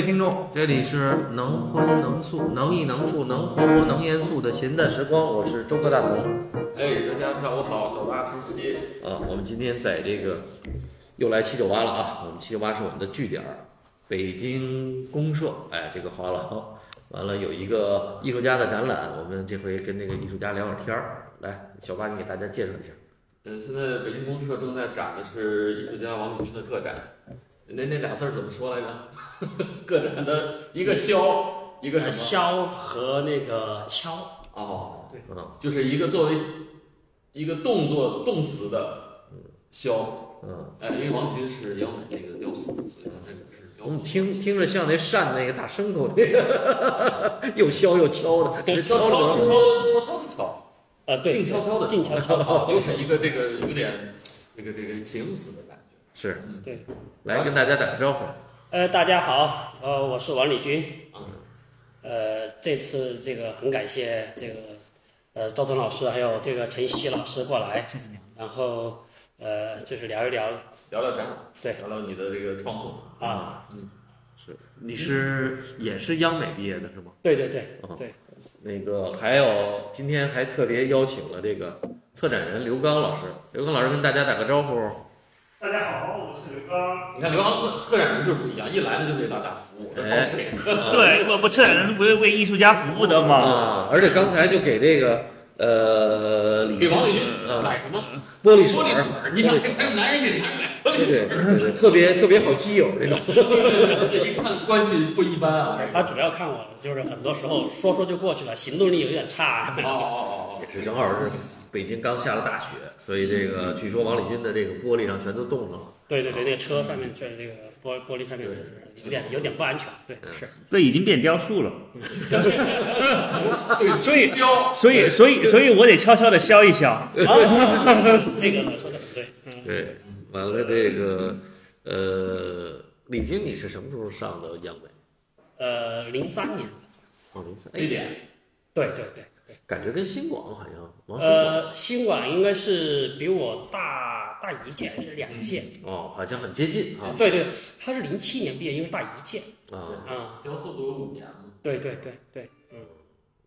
位听众，这里是能荤能素、能艺能术、能活泼能严肃的闲淡时光，我是周哥大同。哎，大家下午好，小八晨曦。啊，我们今天在这个又来七九八了啊，我们七九八是我们的据点儿，北京公社，哎，这个画廊，完了有一个艺术家的展览，我们这回跟那个艺术家聊会儿天儿。来，小八，你给大家介绍一下。嗯，现在北京公社正在展的是艺术家王立军的个展，那那俩字儿怎么说来着？各展的一个肖，一个什么？萧和那个敲，哦，对嗯就是一个作为一个动作动词的肖。嗯，哎，因为王立军是央美那个雕塑，所以他这个是雕塑。听听着像那扇那个打牲口那个，又削又敲的，敲敲敲的悄悄悄悄的敲，啊，对，静悄悄的静悄悄的，哦又是一个这个有点这个这个形容词的感觉。是，对。来跟大家打个招呼。呃，大家好，呃，我是王立军，嗯呃，这次这个很感谢这个呃赵东老师还有这个陈曦老师过来，然后呃就是聊一聊聊聊展览，对聊聊你的这个创作。啊，是，你是也是央美毕业的是吗？对对对哦对，那个还有今天还特别邀请了这个策展人刘刚老师，刘刚老师跟大家打个招呼。大家好，我是刘刚。你看刘刚策策展人就是不一样，一来了就为大家服务，这哎报税。对，不不，策展人不是为艺术家服务的吗？啊，而且刚才就给这个呃李给王立军啊买什么玻璃水玻璃水儿，你看还还有男人给男人买玻璃水特别特别好基友这种。这 一看关系不一般啊。他主要看我就是很多时候说说就过去了，行动力有点差。哦哦哦也是正好是北京刚下了大雪，所以这个据说王立军的这个玻璃上全都冻上了。对对对，那个车上面确实这个玻玻璃上面就是有点有点不安全，对是。那已经变雕塑了，所以所以所以所以我得悄悄的消一消。啊，这个说的很对，嗯，对，完了这个呃，李军你是什么时候上的央美？呃，零三年，哦，零三。这一点，对对对，感觉跟新广好像王新广、呃，新广应该是比我大大一届还是两届？哦，好像很接近啊对对，他是零七年毕业，因为是大一届，啊，啊，雕塑都有五年了？对对对对，嗯，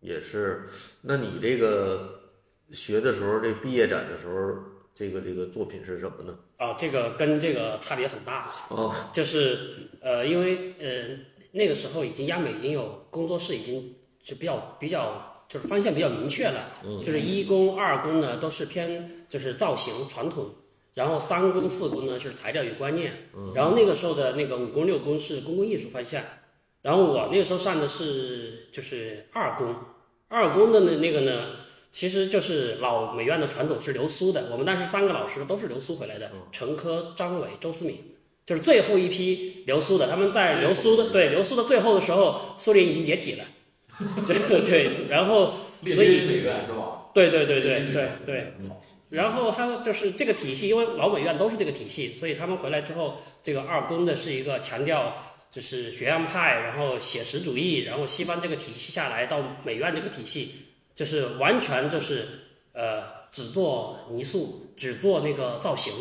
也是。那你这个学的时候，这毕业展的时候，这个这个作品是什么呢？啊，这个跟这个差别很大，哦，就是呃，因为呃那个时候已经亚美已经有工作室，已经就比较比较就是方向比较明确了，就是一工二工呢都是偏就是造型传统，然后三工四工呢是材料与观念，然后那个时候的那个五工六工是公共艺术方向，然后我那个时候上的是就是二工，二工的呢那个呢。其实就是老美院的传统是留苏的，我们当时三个老师都是留苏回来的，陈科、张伟、周思敏，就是最后一批留苏的。他们在留苏的对留苏的最后的时候，苏联已经解体了，对对，然后列所以美院是吧？对对对对对对，嗯。然后他们就是这个体系，因为老美院都是这个体系，所以他们回来之后，这个二宫的是一个强调就是学院派，然后写实主义，然后西方这个体系下来到美院这个体系，就是完全就是呃只做泥塑，只做那个造型，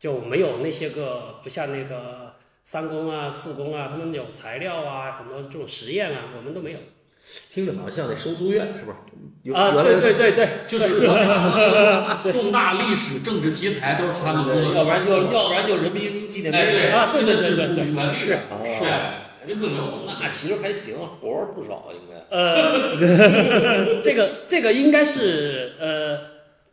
就没有那些个不像那个三宫啊、四宫啊，他们有材料啊，很多这种实验啊，我们都没有听着好像像那收租院是不是？有啊，对对对对，就是 重大历史政治题材都是他们的，要不然就要不然就人民纪念哎对碑。啊对对对对对是是那其实还行，活儿不少应该。呃，这个这个应该是呃，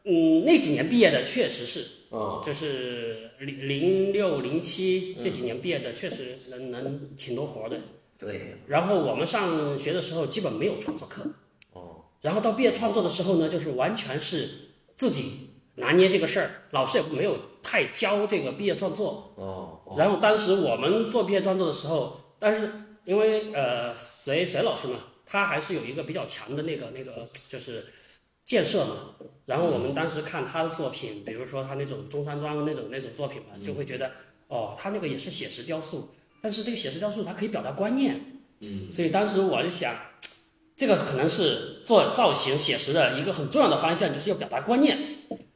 嗯，那几年毕业的确实是，啊，就是零零六零七这几年毕业的，确实能能挺多活的。对，然后我们上学的时候基本没有创作课，哦，然后到毕业创作的时候呢，就是完全是自己拿捏这个事儿，老师也没有太教这个毕业创作。哦，然后当时我们做毕业创作的时候，但是因为呃隋隋老师嘛，他还是有一个比较强的那个那个就是建设嘛。然后我们当时看他的作品，比如说他那种中山装那种那种作品嘛，就会觉得哦，他那个也是写实雕塑，但是这个写实雕塑它可以表达观念。嗯，所以当时我就想，这个可能是做造型写实的一个很重要的方向，就是要表达观念。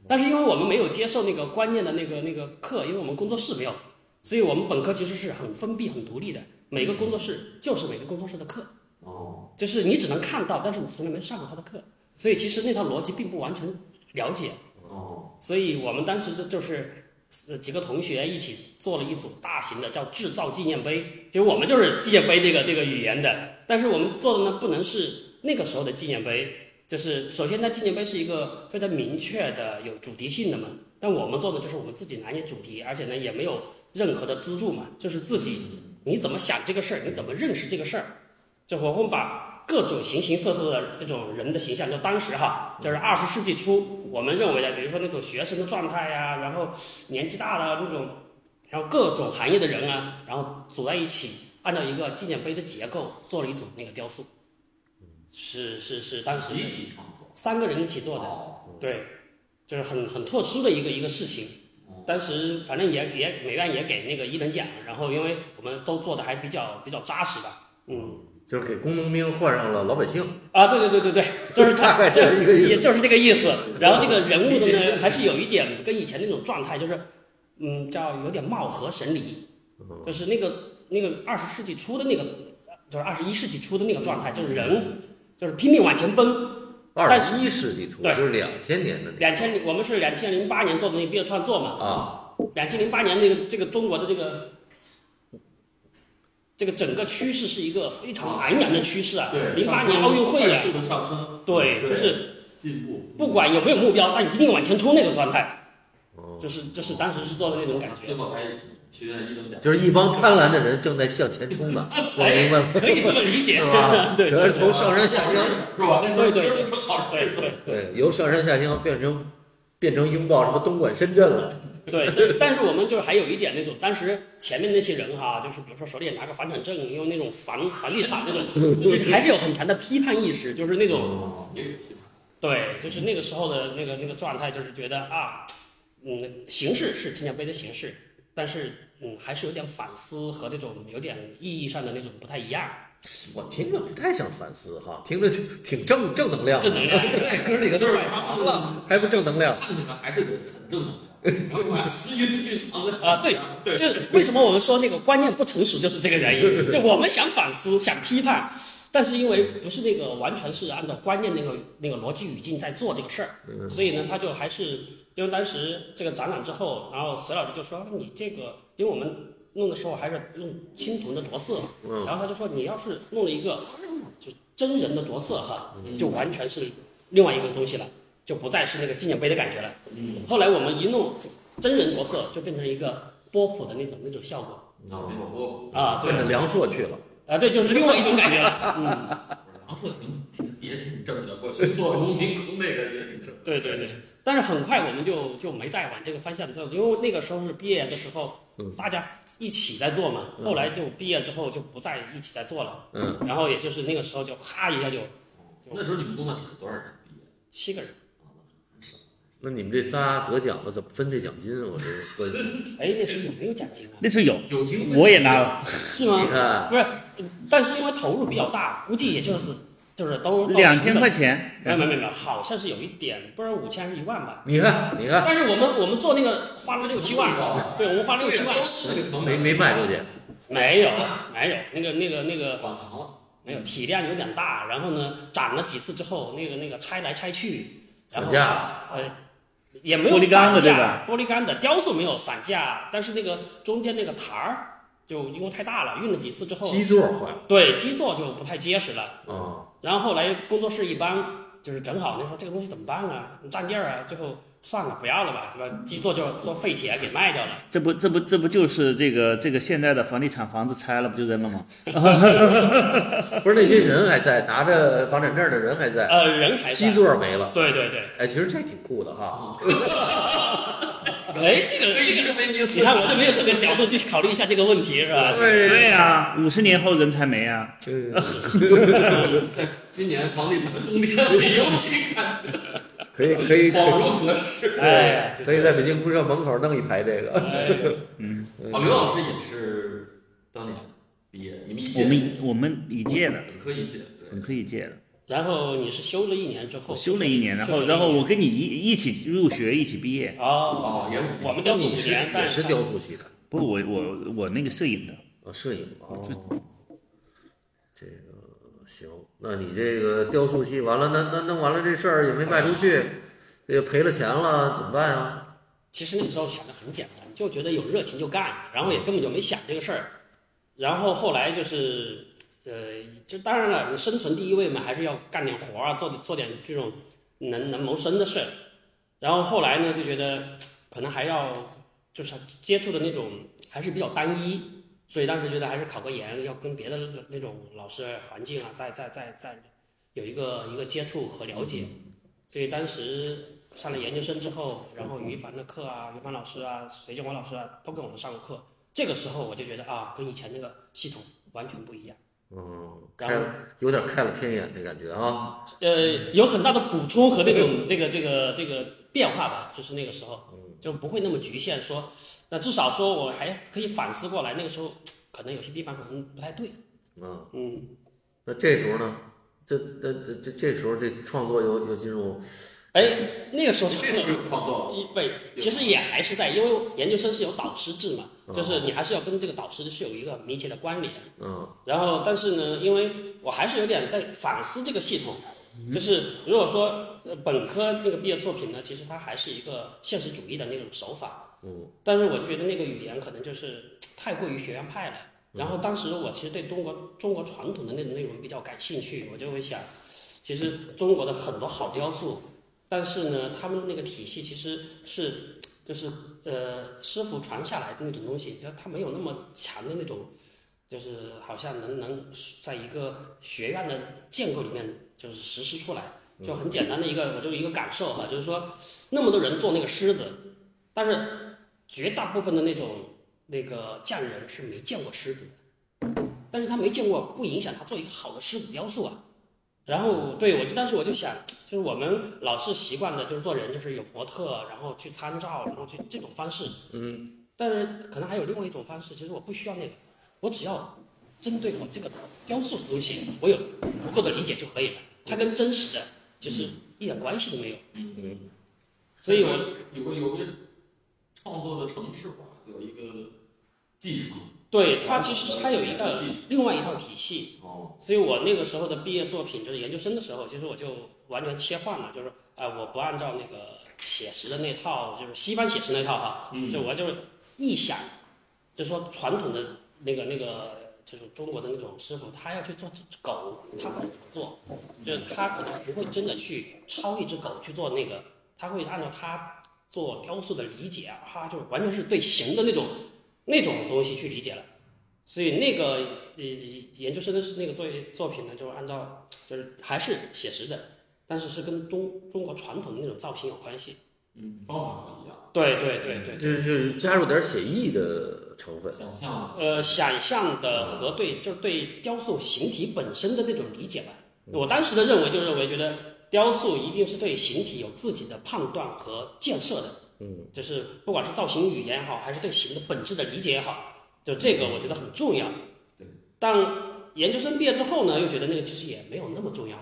但是因为我们没有接受那个观念的那个那个课，因为我们工作室没有，所以我们本科其实是很封闭、很独立的。每个工作室就是每个工作室的课，哦，就是你只能看到，但是你从来没上过他的课，所以其实那套逻辑并不完全了解。哦，所以我们当时就就是呃几个同学一起做了一组大型的叫制造纪念碑，就是我们就是纪念碑这个这个语言的，但是我们做的呢不能是那个时候的纪念碑，就是首先它纪念碑是一个非常明确的有主题性的嘛，但我们做的就是我们自己拿捏主题，而且呢也没有任何的资助嘛，就是自己你怎么想这个事儿，你怎么认识这个事儿，就我们把。各种形形色色的这种人的形象，就当时哈，就是二十世纪初我们认为的，比如说那种学生的状态呀、然后年纪大了那种，然后各种行业的人啊，然后组在一起，按照一个纪念碑的结构做了一组那个雕塑。是是是，当时集体创作，三个人一起做的，哦，对，就是很很特殊的一个一个事情。当时反正也也美院也给那个一等奖，然后因为我们都做的还比较比较扎实吧，嗯。就是给工农兵换上了老百姓，啊，对对对对对，就是他，大概这是一个意思也就是这个意思。然后这个人物 呢，还是有一点跟以前那种状态，就是嗯，叫有点貌合神离，就是那个那个二十世纪初的那个，就是二十一世纪初的那个状态，就是人就是拼命往前奔。二十一世纪初，对就是两千年的那两千，我们是两千零八年做的那个毕业创作嘛，啊，两千零八年那个这个中国的这个。这个整个趋势是一个非常昂扬的趋势啊！对，零八年奥运会啊，快速的上升，对，就是进步，不管有没有目标，但一定往前冲那种状态，哦。就是就是当时是做的那种感觉。最，后还学院一等奖，就是一帮贪婪的人正在向前冲呢，我明白了，可以这么理解。是吧？对全是从上山下乡，是吧？那对对对。对对，由上山下乡变成变成拥抱什么东莞、深圳了，对，就但是我们就是还有一点那种，当时前面那些人哈，就是比如说手里也拿个房产证，因为那种房房地产那种，就是还是有很强的批判意识，就是那种对，就是那个时候的那个那个状态，就是觉得啊，嗯，形式是纪念碑的形式，但是嗯，还是有点反思和这种有点意义上的那种不太一样。我听着不太像反思哈，听着就挺正正能量的，正能量对，哥几个都是完了，还不正能量？看起来还是得很正能量，反思啊，对，对，就是为什么我们说那个观念不成熟，就是这个原因。就我们想反思、想批判，但是因为不是那个完全是按照观念那个那个逻辑语境在做这个事儿，所以呢，他就还是因为当时这个展览之后，然后隋老师就说你这个，因为我们弄的时候还是用青铜的着色，然后他就说你要是弄了一个就真人的着色哈，就完全是另外一个东西了，就不再是那个纪念碑的感觉了。后来我们一弄真人着色，就变成一个波普的那种那种效果啊，啊，对奔着梁硕去了，啊，对，就是另外一种感觉了。嗯，梁硕挺挺也挺正的，过去做农民工那个也挺正，对对对。但是很快我们就就没再往这个方向走，因为那个时候是毕业的时候，大家一起在做嘛。后来就毕业之后就不再一起在做了，嗯，然后也就是那个时候就咔一下就那时候你们工作室多少人毕业？七个人。那你们这仨得奖了，怎么分这奖金？我这关心，哎，那时候有没有奖金啊？那时候有，有经费，我也拿了。是吗？你看，不是，但是因为投入比较大，估计也就是就是都两千块。钱，没有没有没有，好像是有一点，不知道五千还是一万吧。你看，你看，但是我们我们做那个花了六七万，对，我们花六七万，那个成本。没没卖出去，没有没有，那个那个那个馆藏了，没有，体量有点大，然后呢，展了几次之后，那个那个拆来拆去，然后呃，也没有散架？玻璃钢的雕塑没有散架，但是那个中间那个台儿就因为太大了，运了几次之后，基座坏了对基座就不太结实了。嗯，然后后来工作室一搬，就是正好那时候这个东西怎么办啊？占地儿啊，最后算了，不要了吧，对吧？基座就做废铁给卖掉了。这不这不这不就是这个这个现在的房地产房子拆了不就扔了吗？不是那些人还在，拿着房产证的人还在，呃，人还在基座没了。对对对，哎，其实这挺酷的哈。哎，这个这个，你看我就没有这个角度去考虑一下这个问题，是吧？对对呀，五十年后人才没啊。在 今年房地产的冬天里尤其感觉可以可以可恍以，如隔世。哎，可以在北京公社门口弄一排这个。哎啊，刘老师也是当年毕业，你们一届我们一我们一届的，本科一届，对，本科一届的，然后你是修了一年之后，我修了一年，然后然后我跟你一一起入学，一起毕业。哦，哦，也我们雕塑五你是年，但也是雕塑系的，不，我我我那个摄影的，哦，摄影哦，这个行，那你这个雕塑系完了，那那弄完了这事儿也没卖出去，这个赔了钱了，怎么办呀？其实那个时候想的很简单，就觉得有热情就干，然后也根本就没想这个事儿。然后后来就是，呃，就当然了，你生存第一位嘛，还是要干点活儿啊，做做点这种能能谋生的事儿。然后后来呢，就觉得可能还要就是接触的那种还是比较单一，所以当时觉得还是考个研，要跟别的那种老师环境啊，再再再再有一个一个接触和了解。所以当时上了研究生之后，然后于凡的课啊，于凡老师啊，隋建华老师啊，都跟我们上过课。这个时候我就觉得啊，跟以前那个系统完全不一样。嗯，然后开有点开了天眼的感觉啊。呃，有很大的补充和那种这个这个这个变化吧，就是那个时候就不会那么局限说，那至少说我还可以反思过来，那个时候可能有些地方可能不太对。嗯，嗯，那这时候呢？这这这这这时候这创作有有进入哎，那个时候就这是不是创作？一对，其实也还是在，因为研究生是有导师制嘛，就是你还是要跟这个导师是有一个密切的关联。嗯然后，但是呢，因为我还是有点在反思这个系统，就是如果说呃本科那个毕业作品呢，其实它还是一个现实主义的那种手法，嗯，但是我就觉得那个语言可能就是 太过于学院派了。然后当时我其实对中国中国传统的那种内容比较感兴趣，我就会想，其实中国的很多好雕塑，但是呢，他们那个体系其实是就是呃师傅传下来的那种东西，就它没有那么强的那种。就是好像能能在一个学院的建构里面就是实施出来，就很简单的一个我就一个感受哈，就是说那么多人做那个狮子，但是绝大部分的那种那个匠人是没见过狮子的，但是他没见过不影响他做一个好的狮子雕塑啊。然后对我就当时我就想，就是我们老是习惯的就是做人就是有模特，然后去参照，然后去这种方式，嗯，但是可能还有另外一种方式，其实我不需要那个。我只要针对我这个雕塑的东西，我有足够的理解就可以了。它跟真实的就是一点关系都没有。嗯，所以我有个有个创作的城市化，有一个继承。对它其实它有一个另外一套体系。哦，所以我那个时候的毕业作品就是研究生的时候，其实我就完全切换了，就是啊、我不按照那个写实的那套，就是西方写实那套哈，嗯就我就是臆想，就是说传统的那个那个就是中国的那种师傅，他要去做这只狗，他会怎么做？就是他可能不会真的去抄一只狗去做那个，他会按照他做雕塑的理解啊，哈就完全是对形的那种那种东西去理解了。所以那个呃研究生的那个作业作品呢，就按照就是还是写实的，但是是跟中中国传统的那种造型有关系。嗯，方法不一样，对对对对，就是就是加入点写意的成分。想象呃，想象的和对就是对雕塑形体本身的那种理解吧。我当时的认为就认为觉得雕塑一定是对形体有自己的判断和建设的。嗯，就是不管是造型语言也好，还是对形的本质的理解也好，就这个我觉得很重要。对。但研究生毕业之后呢，又觉得那个其实也没有那么重要。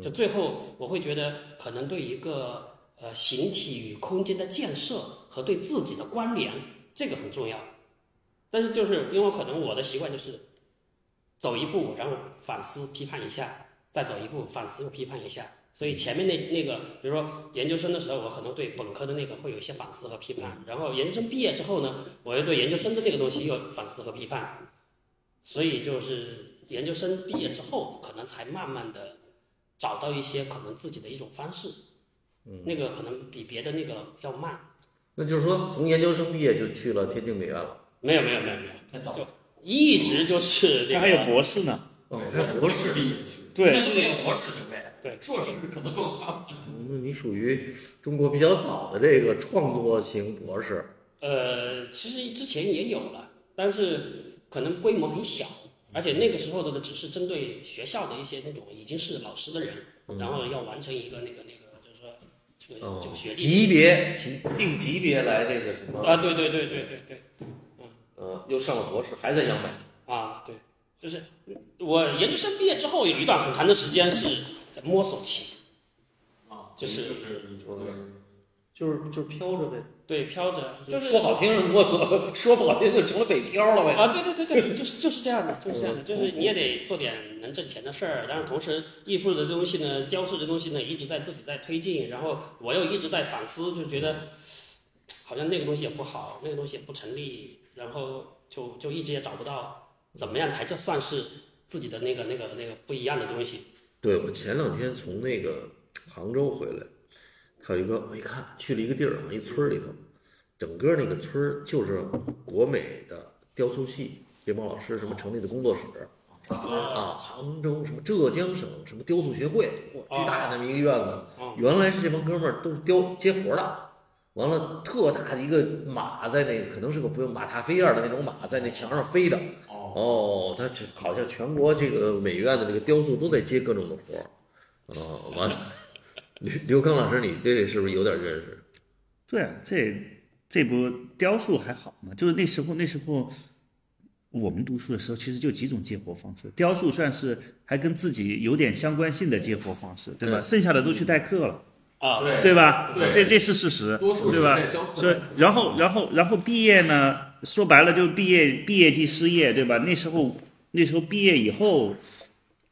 就最后我会觉得，可能对一个呃形体与空间的建设和对自己的关联，这个很重要。但是就是因为可能我的习惯就是走一步，然后反思批判一下，再走一步反思又批判一下。所以前面那那个，比如说研究生的时候，我可能对本科的那个会有一些反思和批判，然后研究生毕业之后呢，我又对研究生的那个东西又反思和批判。所以就是研究生毕业之后，可能才慢慢的找到一些可能自己的一种方式。嗯，那个可能比别的那个要慢。那就是说，从研究生毕业就去了天津美院了。没有没有没有没有，太早就一直就是这个。他还有博士呢。哦，他有博士毕业去，对现在都得有博士学位，对，硕士可能够差不多。那你属于中国比较早的这个创作型博士。呃，其实之前也有了，但是可能规模很小，而且那个时候的只是针对学校的一些那种已经是老师的人，然后要完成一个那个那个，就是说这个、哦这个学历级别级定级别来这个什么？啊，对对对对对对嗯呃，又上了博士，还在央美。啊，对，就是我研究生毕业之后有一段很长的时间是在摸索期，啊，就是就是你说的，就是就是飘着呗。对，飘着，就是说好听是摸索，说不好听就成了北漂了呗。啊，对对对对，就是就是这样的，就是这样的，就是你也得做点能挣钱的事儿，但是同时艺术的东西呢，雕塑的东西呢，一直在自己在推进，然后我又一直在反思，就觉得好像那个东西也不好，那个东西也不成立，然后就就一直也找不到怎么样才叫算是自己的那个那个那个不一样的东西。对我前两天从那个杭州回来，他有一个我一看去了一个地儿啊，一村儿里头，整个那个村儿就是国美的雕塑系这帮老师什么成立的工作室啊，杭州什么浙江省什么雕塑学会，哇，巨大的那么一个院子，哦原来是这帮哥们儿都是雕接活儿的。完了，特大的一个马在那个，可能是个不用马踏飞燕的那种马，在那墙上飞着。哦，他这好像全国这个美院的这个雕塑都在接各种的活儿。哦，完了，刘刘刚老师，你对这是不是有点认识？对啊，这这不雕塑还好嘛，就是那时候那时候我们读书的时候，其实就几种接活方式，雕塑算是还跟自己有点相关性的接活方式，对吧？嗯剩下的都去代课了，啊，对对吧？对这这是事实，多数对吧？所以，然后，然后，然后毕业呢？说白了就是毕业，毕业即失业，对吧？那时候，那时候毕业以后，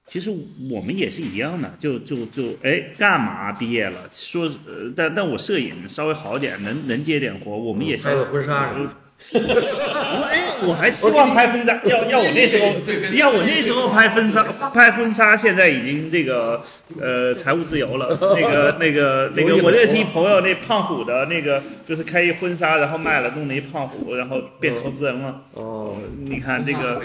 其实我们也是一样的，就就就哎，干嘛毕业了？说，呃，但但我摄影稍微好点，能能接点活，我们也拍个婚纱什么的。我哎，我还希望拍婚纱，要要我那时候对，要我那时候拍婚纱，拍婚纱，现在已经这个呃财务自由了。那个那个那个，我认识一朋友，那胖虎的那个就是开一婚纱，然后卖了，弄了一胖虎，然后变投资人了。哦，你看这个，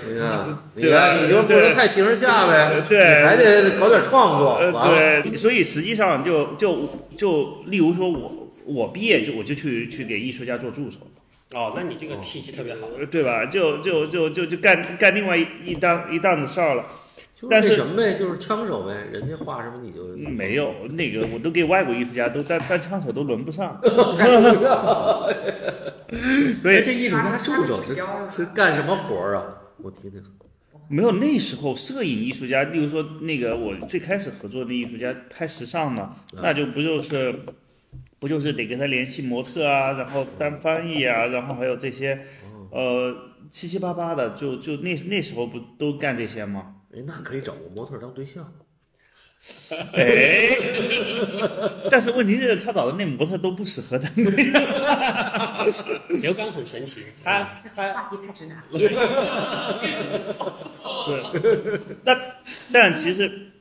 对吧，你就不能太形而下呗，对还得搞点创作。呃，对，所以实际上就就就例如说我我毕业就我就去去给艺术家做助手。哦，那你这个契机特别好。呃对吧？就就就就就干干另外一一档一档子事儿了。就是但是那什么呗，就是枪手呗，人家画什么你就没有那个，我都给外国艺术家都当当枪手都轮不上。哎，这艺术家助手是是干什么活儿啊？我听听。没有那时候摄影艺术家，例如说那个我最开始合作的艺术家拍时尚呢，那就不就是不就是得跟他联系模特啊，然后当翻译啊，然后还有这些呃七七八八的，就就那那时候不都干这些吗？哎，那可以找个模特当对象。哎，但是问题是，他找的那模特都不适合当对象。刘刚很神奇，他他话题太直男了。对，但但其实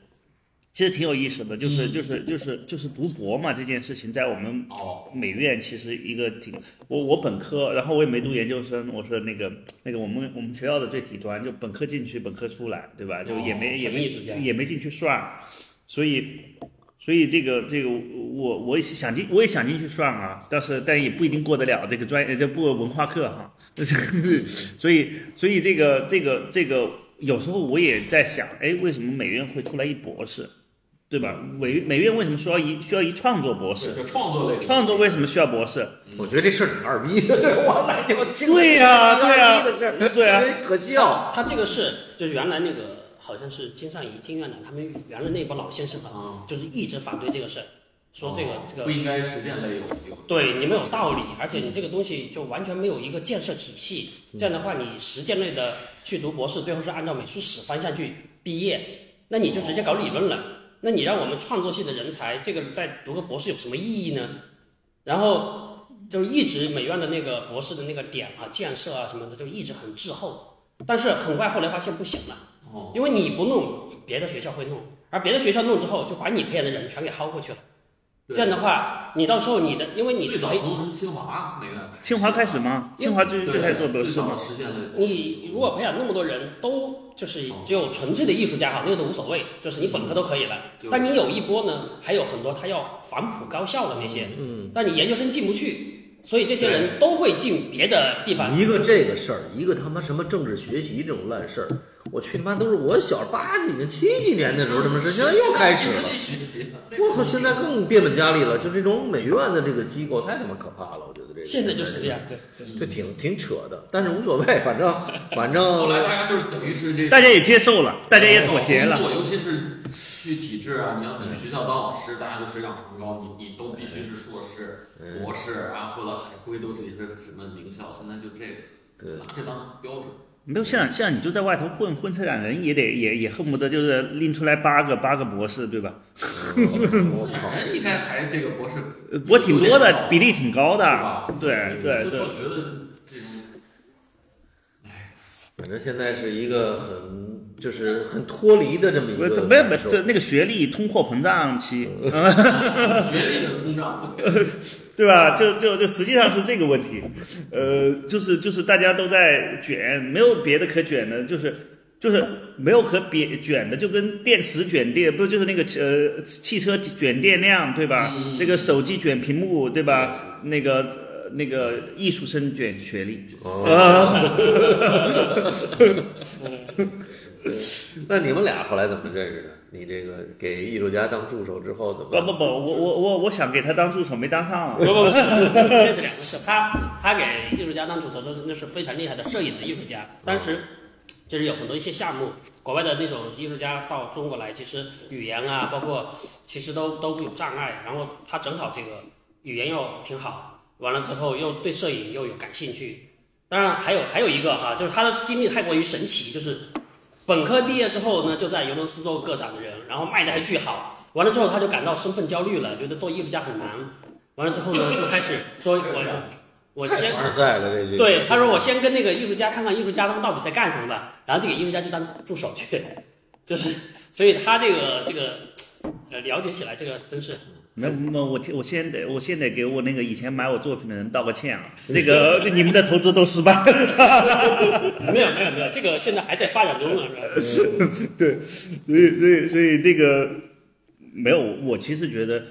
其实挺有意思的，就是就是就是就是读博嘛这件事情，在我们哦，美院其实一个挺我我本科，然后我也没读研究生，我是那个那个我们我们学校的最底端，就本科进去，本科出来，对吧？就也没、哦也没也没进去算，所以。所以这个这个我我也想进我也想进去算啊，但是但也不一定过得了这个专业这不文化课哈，所以所以这个这个这个有时候我也在想，哎，为什么美院会出来一博士，对吧？美美院为什么需要一需要一创作博士？就创作类创作为什么需要博士？我觉得这事儿挺二逼的，我来就对呀对呀对呀特别可笑。他这个是就是原来那个好像是金善仪金院长他们原来那波老先生吧，啊，就是一直反对这个事儿，说这个哦这个不应该实践类有有对你没有道理，而且你这个东西就完全没有一个建设体系。这样的话，你实践类的去读博士，最后是按照美术史方向去毕业，那你就直接搞理论了。那你让我们创作系的人才，这个再读个博士有什么意义呢？然后就是一直美院的那个博士的那个点啊、建设啊什么的，就一直很滞后。但是很快后来发现不行了，哦，因为你不弄，别的学校会弄，而别的学校弄之后，就把你培养的人全给薅过去了。对这样的话，你到时候你的，因为你最早从清华那个清华开始吗？清华最最开始做博士吗最早？实现了你如果培养那么多人都就是只有纯粹的艺术家哈，那个都无所谓，就是你本科都可以了。但你有一波呢，还有很多他要反哺高校的那些，嗯，但你研究生进不去，所以这些人都会进别的地方。一个这个事儿，一个他妈什么政治学习这种烂事儿，我去他妈都是我小八几年、七几年的时候什么事，现在又开始了。我操，现在更变本加厉了，就这种美院的这个机构太他妈可怕了，我觉得这个现在就是这样，对对。这挺挺扯的，但是无所谓，反正反正后来大家就是等于是这大家也接受了，大家也妥协了。尤其是去体制啊，你要去学校当老师，大家都水涨船高，你你都必须是硕士、博士，然后或者海归都是一个什么名校，现在就这个对拿这当标准。没有像像你就在外头混混车展人也得也也恨不得就是拎出来八个八个博士对吧？我靠，人应该还这个博士呃我挺多的，比例挺高的。对对对就做学的这种，反正现在是一个很就是很脱离的这么一个没有没有，感受这那个学历通货膨胀期，学历的通胀，对 吧？就就就实际上是这个问题，呃，就是就是大家都在卷，没有别的可卷的，就是就是没有可别卷的，就跟电池卷电，不就是那个呃汽车卷电量，对吧？嗯这个手机卷屏幕，对吧？那个呃那个艺术生卷学历，哦，那你们俩后来怎么认识的？你这个给艺术家当助手之后怎么？不不不，我我我我想给他当助手，没当上。不不不，这是两个事。他他给艺术家当主持人，那是非常厉害的摄影的艺术家。当时就是有很多一些项目，国外的那种艺术家到中国来，其实语言啊，包括其实都都有障碍。然后他正好这个语言又挺好，完了之后又对摄影又有感兴趣。当然还有还有一个哈，就是他的经历太过于神奇，就是本科毕业之后呢，就在尤伦斯做个展的人，然后卖的还巨好。完了之后他就感到身份焦虑了，觉得做艺术家很难。完了之后呢，就开始说 我我先。对他说我先跟那个艺术家看看艺术家他们到底在干什么吧，然后这个艺术家就当助手去，就是所以他这个这个呃了解起来这个真是那那我我先得我先得给我那个以前买我作品的人道个歉啊！那个你们的投资都失败了。没有没有没有，这个现在还在发展中呢，是吧？对，所以所以所以那个没有，我其实觉得，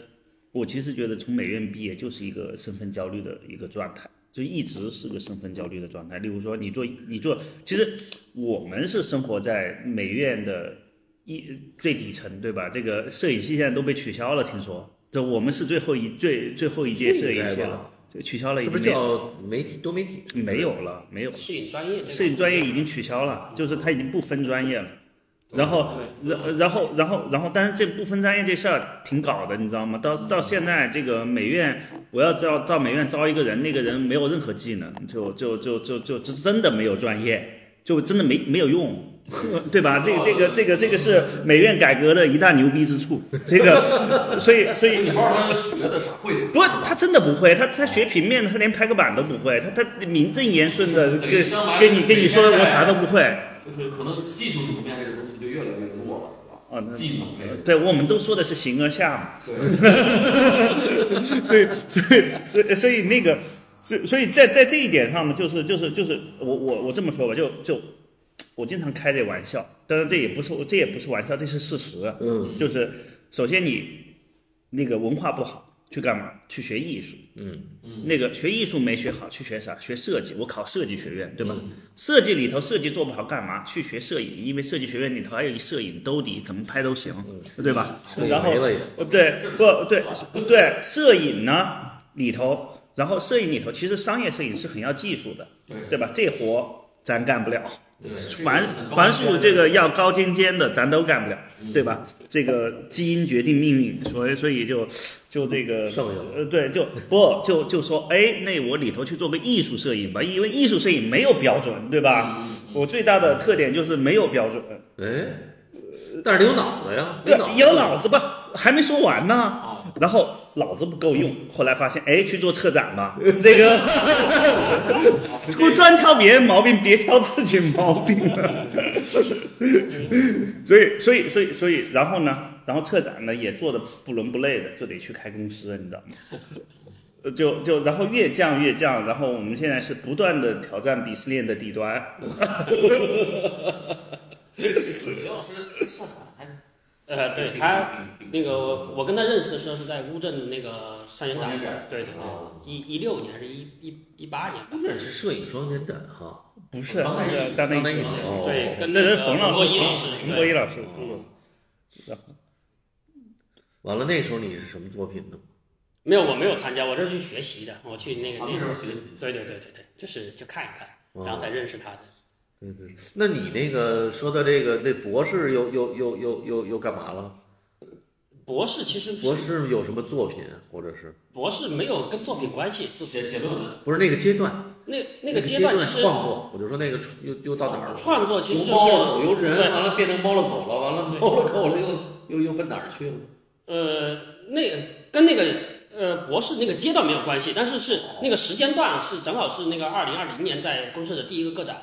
我其实觉得从美院毕业就是一个身份焦虑的一个状态，就一直是个身份焦虑的状态。例如说，你做你做，其实我们是生活在美院的一最底层，对吧？这个摄影系现在都被取消了，听说。这我们是最后一最最后一届摄影系了应该吧，这取消了，已是不是叫媒体多媒体？没有了，没有了。摄影专业摄影专业已经取消了，就是它已经不分专业了。然后，然然后，然后，然后，但是这不分专业这事儿挺搞的，你知道吗？到到现在，这个美院，我要招到美院招一个人，那个人没有任何技能，就就就就就就真的没有专业，就真的没没有用。对吧？这个这个这个这个是美院改革的一大牛逼之处。这个，所以所以你不知道他学的啥会啥？不，他真的不会，他他学平面的，他连拍个板都不会，他他名正言顺的跟跟你跟你说我啥都不会。就是可能技术层面这个东西就越来越弱了，是吧？啊，技能类的，对，我们都说的是形而下嘛，对，所以所以所以所以那个，所所以在在这一点上呢，就是就是就是我我我这么说吧，就就我经常开这玩笑，当然这也不是这也不是玩笑，这是事实。嗯就是首先你那个文化不好，去干嘛？去学艺术。嗯那个学艺术没学好，去学啥？学设计。我考设计学院，对吧？嗯设计里头设计做不好干嘛？去学摄影，因为设计学院里头还有一摄影兜底，怎么拍都行，对吧？然后对不对对摄影呢里头，然后摄影里头其实商业摄影是很要技术的，对对吧？这活咱干不了。对，凡凡是这个要高尖尖的，咱都干不了，对吧？这个基因决定命运，所以所以就就这个呃，对，就不就就说，哎，那我里头去做个艺术摄影吧，因为艺术摄影没有标准，对吧？我最大的特点就是没有标准，哎，但是你有脑子呀，对有脑子吧，还没说完呢。啊，然后脑子不够用，后来发现，哎，去做策展吧，这个 不专挑别人毛病，别挑自己毛病了。所以，所以，所以，所以，然后呢，然后策展呢也做的不伦不类的，就得去开公司，你知道吗？呃就就然后越降越降，然后我们现在是不断的挑战鄙视链的底端。呃，对他那个我我跟他认识的时候是在乌镇的那个上演展双年展，对对对啊，一一六年还是一一一八年吧，这是摄影双年展哈，不是当代艺术当代艺术当代艺术，哦对，跟那个是冯老师，国一老师，冯博一老师嗯做。完了那时候你是什么作品呢？没有，我没有参加，我这是去学习的，我去那个啊那个，那时候学习，对对对对对，就是就看一看，哦然后才认识他的。对对，那你那个说的这个那博士又又又又又又干嘛了？博士其实博士有什么作品，或者是博士没有跟作品关系，就写写论文，不是那个阶段？那那那个阶段其实创作，我就说那个又又到哪儿了？创作其实就是猫了是狗由人，完了变成猫了狗了，完了猫了狗了又又又奔哪儿去了？呃，那个跟那个呃博士那个阶段没有关系，但是是那个时间段是正好是那个二零二零年在公社的第一个个展。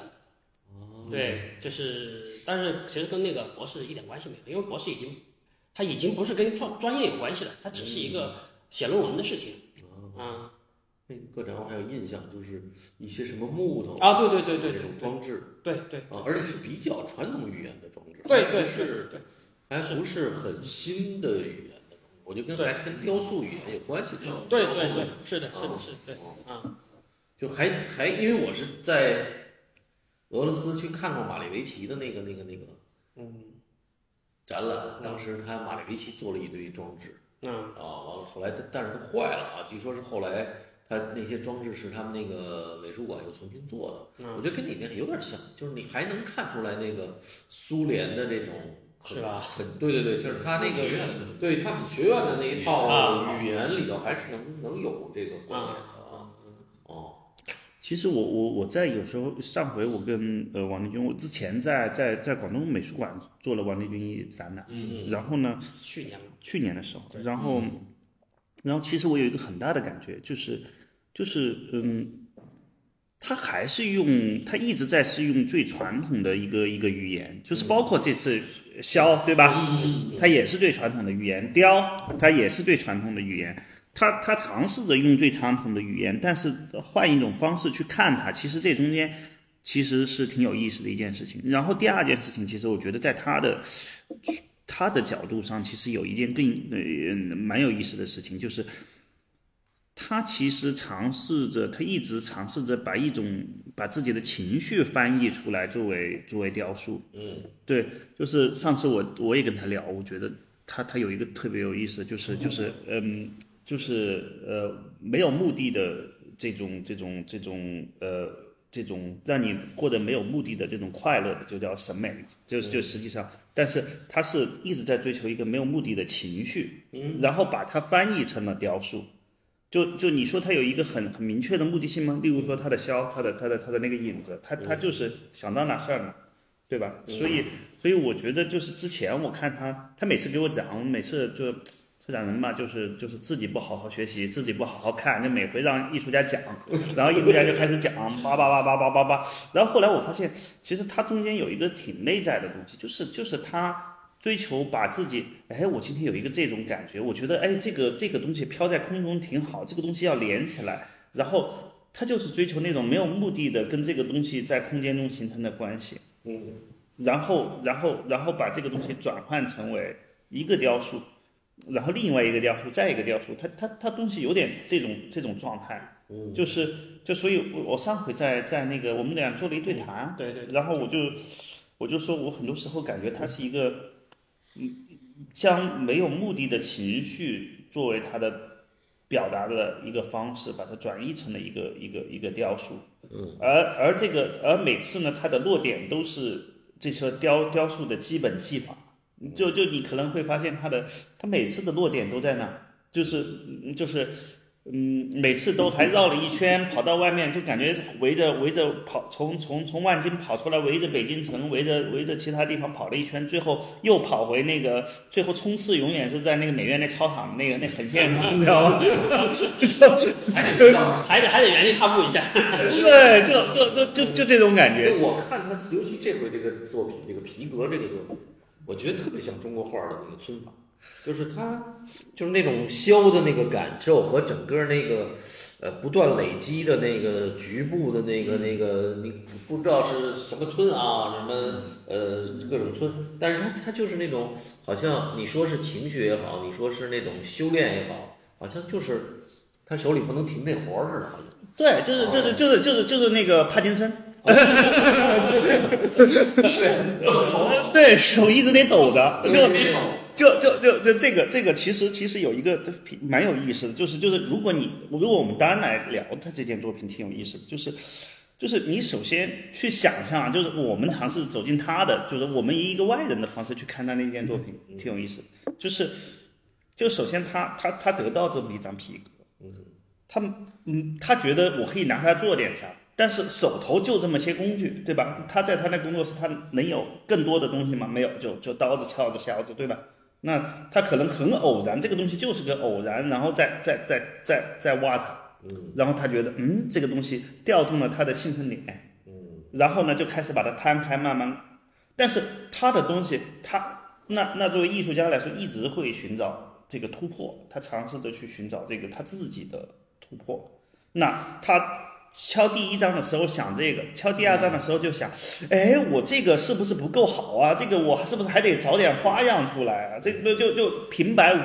对，就是，但是其实跟那个博士一点关系没有，因为博士已经他已经不是跟专专业有关系了，他只是一个写论文的事情。啊。那个个展我还有印象，就是一些什么木头啊，对对对对那对种装置对对啊，而且是比较传统语言的装置，对对是还不是。很新的语言的装置，我觉得跟还是跟雕塑语言有关系的。对对对，是的，是的，是的，对啊，就还还因为我是在俄罗斯去看过马列维奇的那个那个那个嗯。展览，当时他马列维奇做了一堆装置嗯。啊，完了后来他但是他坏了啊，据说是后来他那些装置是他们那个美术馆又重新做的，我嗯，觉得跟你那个有点像，就是你还能看出来那个苏联的这种是吧？很对对对，就是他那个对他很学院的那一套啊。语言里头还是能能有这个关联的其实我我我在有时候上回我跟呃王立军，我之前在在在广东美术馆做了王立军一展览，嗯然后呢，去年嘛，去年的时候，然后，然后其实我有一个很大的感觉，就是就是嗯，他还是用他一直在是用最传统的一个一个语言，就是包括这次肖对吧？它也是最传统的语言，雕它也是最传统的语言。他他尝试着用最传统的语言，但是换一种方式去看它，其实这中间其实是挺有意思的一件事情。然后第二件事情，其实我觉得在他的他的角度上，其实有一件更呃蛮有意思的事情，就是他其实尝试着，他一直尝试着把一种把自己的情绪翻译出来，作为作为雕塑。嗯，对，就是上次我我也跟他聊，我觉得他他有一个特别有意思的，就是就是嗯，就是呃没有目的的这种这种这种呃这种让你获得没有目的的这种快乐的，就叫审美嘛，就是就实际上，但是他是一直在追求一个没有目的的情绪，然后把它翻译成了雕塑。就就你说他有一个很很明确的目的性吗？例如说他的肖，他的他的他的那个影子，他他就是想到哪事儿哪，对吧？所以所以我觉得就是之前我看他，他每次给我讲，我每次就策展人嘛，就是就是自己不好好学习，自己不好好看，就每回让艺术家讲，然后艺术家就开始讲，叭叭叭叭叭叭叭，然后后来我发现，其实他中间有一个挺内在的东西，就是就是他。追求把自己，哎，我今天有一个这种感觉，我觉得，哎，这个这个东西飘在空中挺好，这个东西要连起来，然后他就是追求那种没有目的的跟这个东西在空间中形成的关系，嗯，然后然后然后把这个东西转换成为一个雕塑，然后另外一个雕塑，再一个雕塑，它它它东西有点这种这种状态，嗯，就是就所以我，我上回在在那个我们俩做了一对谈，对对，然后我就我就说我很多时候感觉它是一个，嗯，将没有目的的情绪作为它的表达的一个方式，把它转译成了一个一个一个雕塑。嗯，而而这个而每次呢，它的落点都是这些雕雕塑的基本技法。就就你可能会发现他的他每次的落点都在那，就是嗯就是。嗯，每次都还绕了一圈，跑到外面就感觉围着围着跑，从从从万金跑出来，围着北京城，围着围着其他地方跑了一圈，最后又跑回那个，最后冲刺永远是在那个美院那操场那个那横线上，你知道吗？还得。还得还得原地踏步一下。对，就就就就就这种感觉。我看他，尤其这回这个作品，这个皮革这个作品，我觉得特别像中国画的那个皴法，就是它就是那种削的那个感受和整个那个呃不断累积的那个局部的那个那个你不不知道是什么村啊，什么呃各种村，但是它它就是那种好像你说是情绪也好，你说是那种修炼也好，好像就是他手里不能停那活儿似的，好像。对，就是就是就是就是就是那个帕金森，对 手一直得抖着，就就就就就这个这个其实其实有一个蛮有意思的，就是就是如果你如果我们单来聊他这件作品挺有意思的，就是就是你首先去想象，就是我们尝试走进他的，就是我们以一个外人的方式去看他那件作品，挺有意思的，就是就首先他他他得到这么一张皮革，嗯，他嗯他觉得我可以拿它做点啥，但是手头就这么些工具，对吧？他在他那工作室，他能有更多的东西吗？没有，就就刀子、锹子、削子，对吧？那他可能很偶然，这个东西就是个偶然，然后再再再再再挖它，嗯，然后他觉得，嗯，这个东西调动了他的兴奋点，嗯，然后呢就开始把它摊开，慢慢，但是他的东西，他那那作为艺术家来说，一直会寻找这个突破，他尝试着去寻找这个他自己的突破，那他。敲第一章的时候想这个，敲第二章的时候就想，哎，我这个是不是不够好啊？这个我是不是还得找点花样出来啊？这个就就平白无，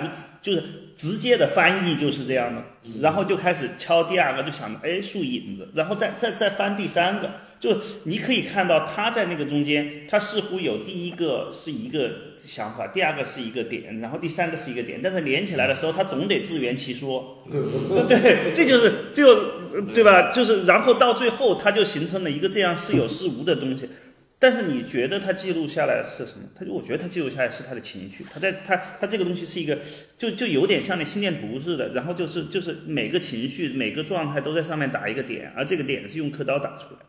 就是直接的翻译就是这样的，然后就开始敲第二个，就想着，哎，树影子，然后再再再翻第三个。就你可以看到他在那个中间，他似乎有第一个是一个想法，第二个是一个点，然后第三个是一个点，但是连起来的时候，他总得自圆其说。对，这就是就对吧？就是然后到最后，他就形成了一个这样似有似无的东西。但是你觉得他记录下来是什么？他就我觉得他记录下来是他的情绪。他在他他这个东西是一个，就就有点像那心电图似的，然后就是就是每个情绪每个状态都在上面打一个点，而这个点是用刻刀打出来。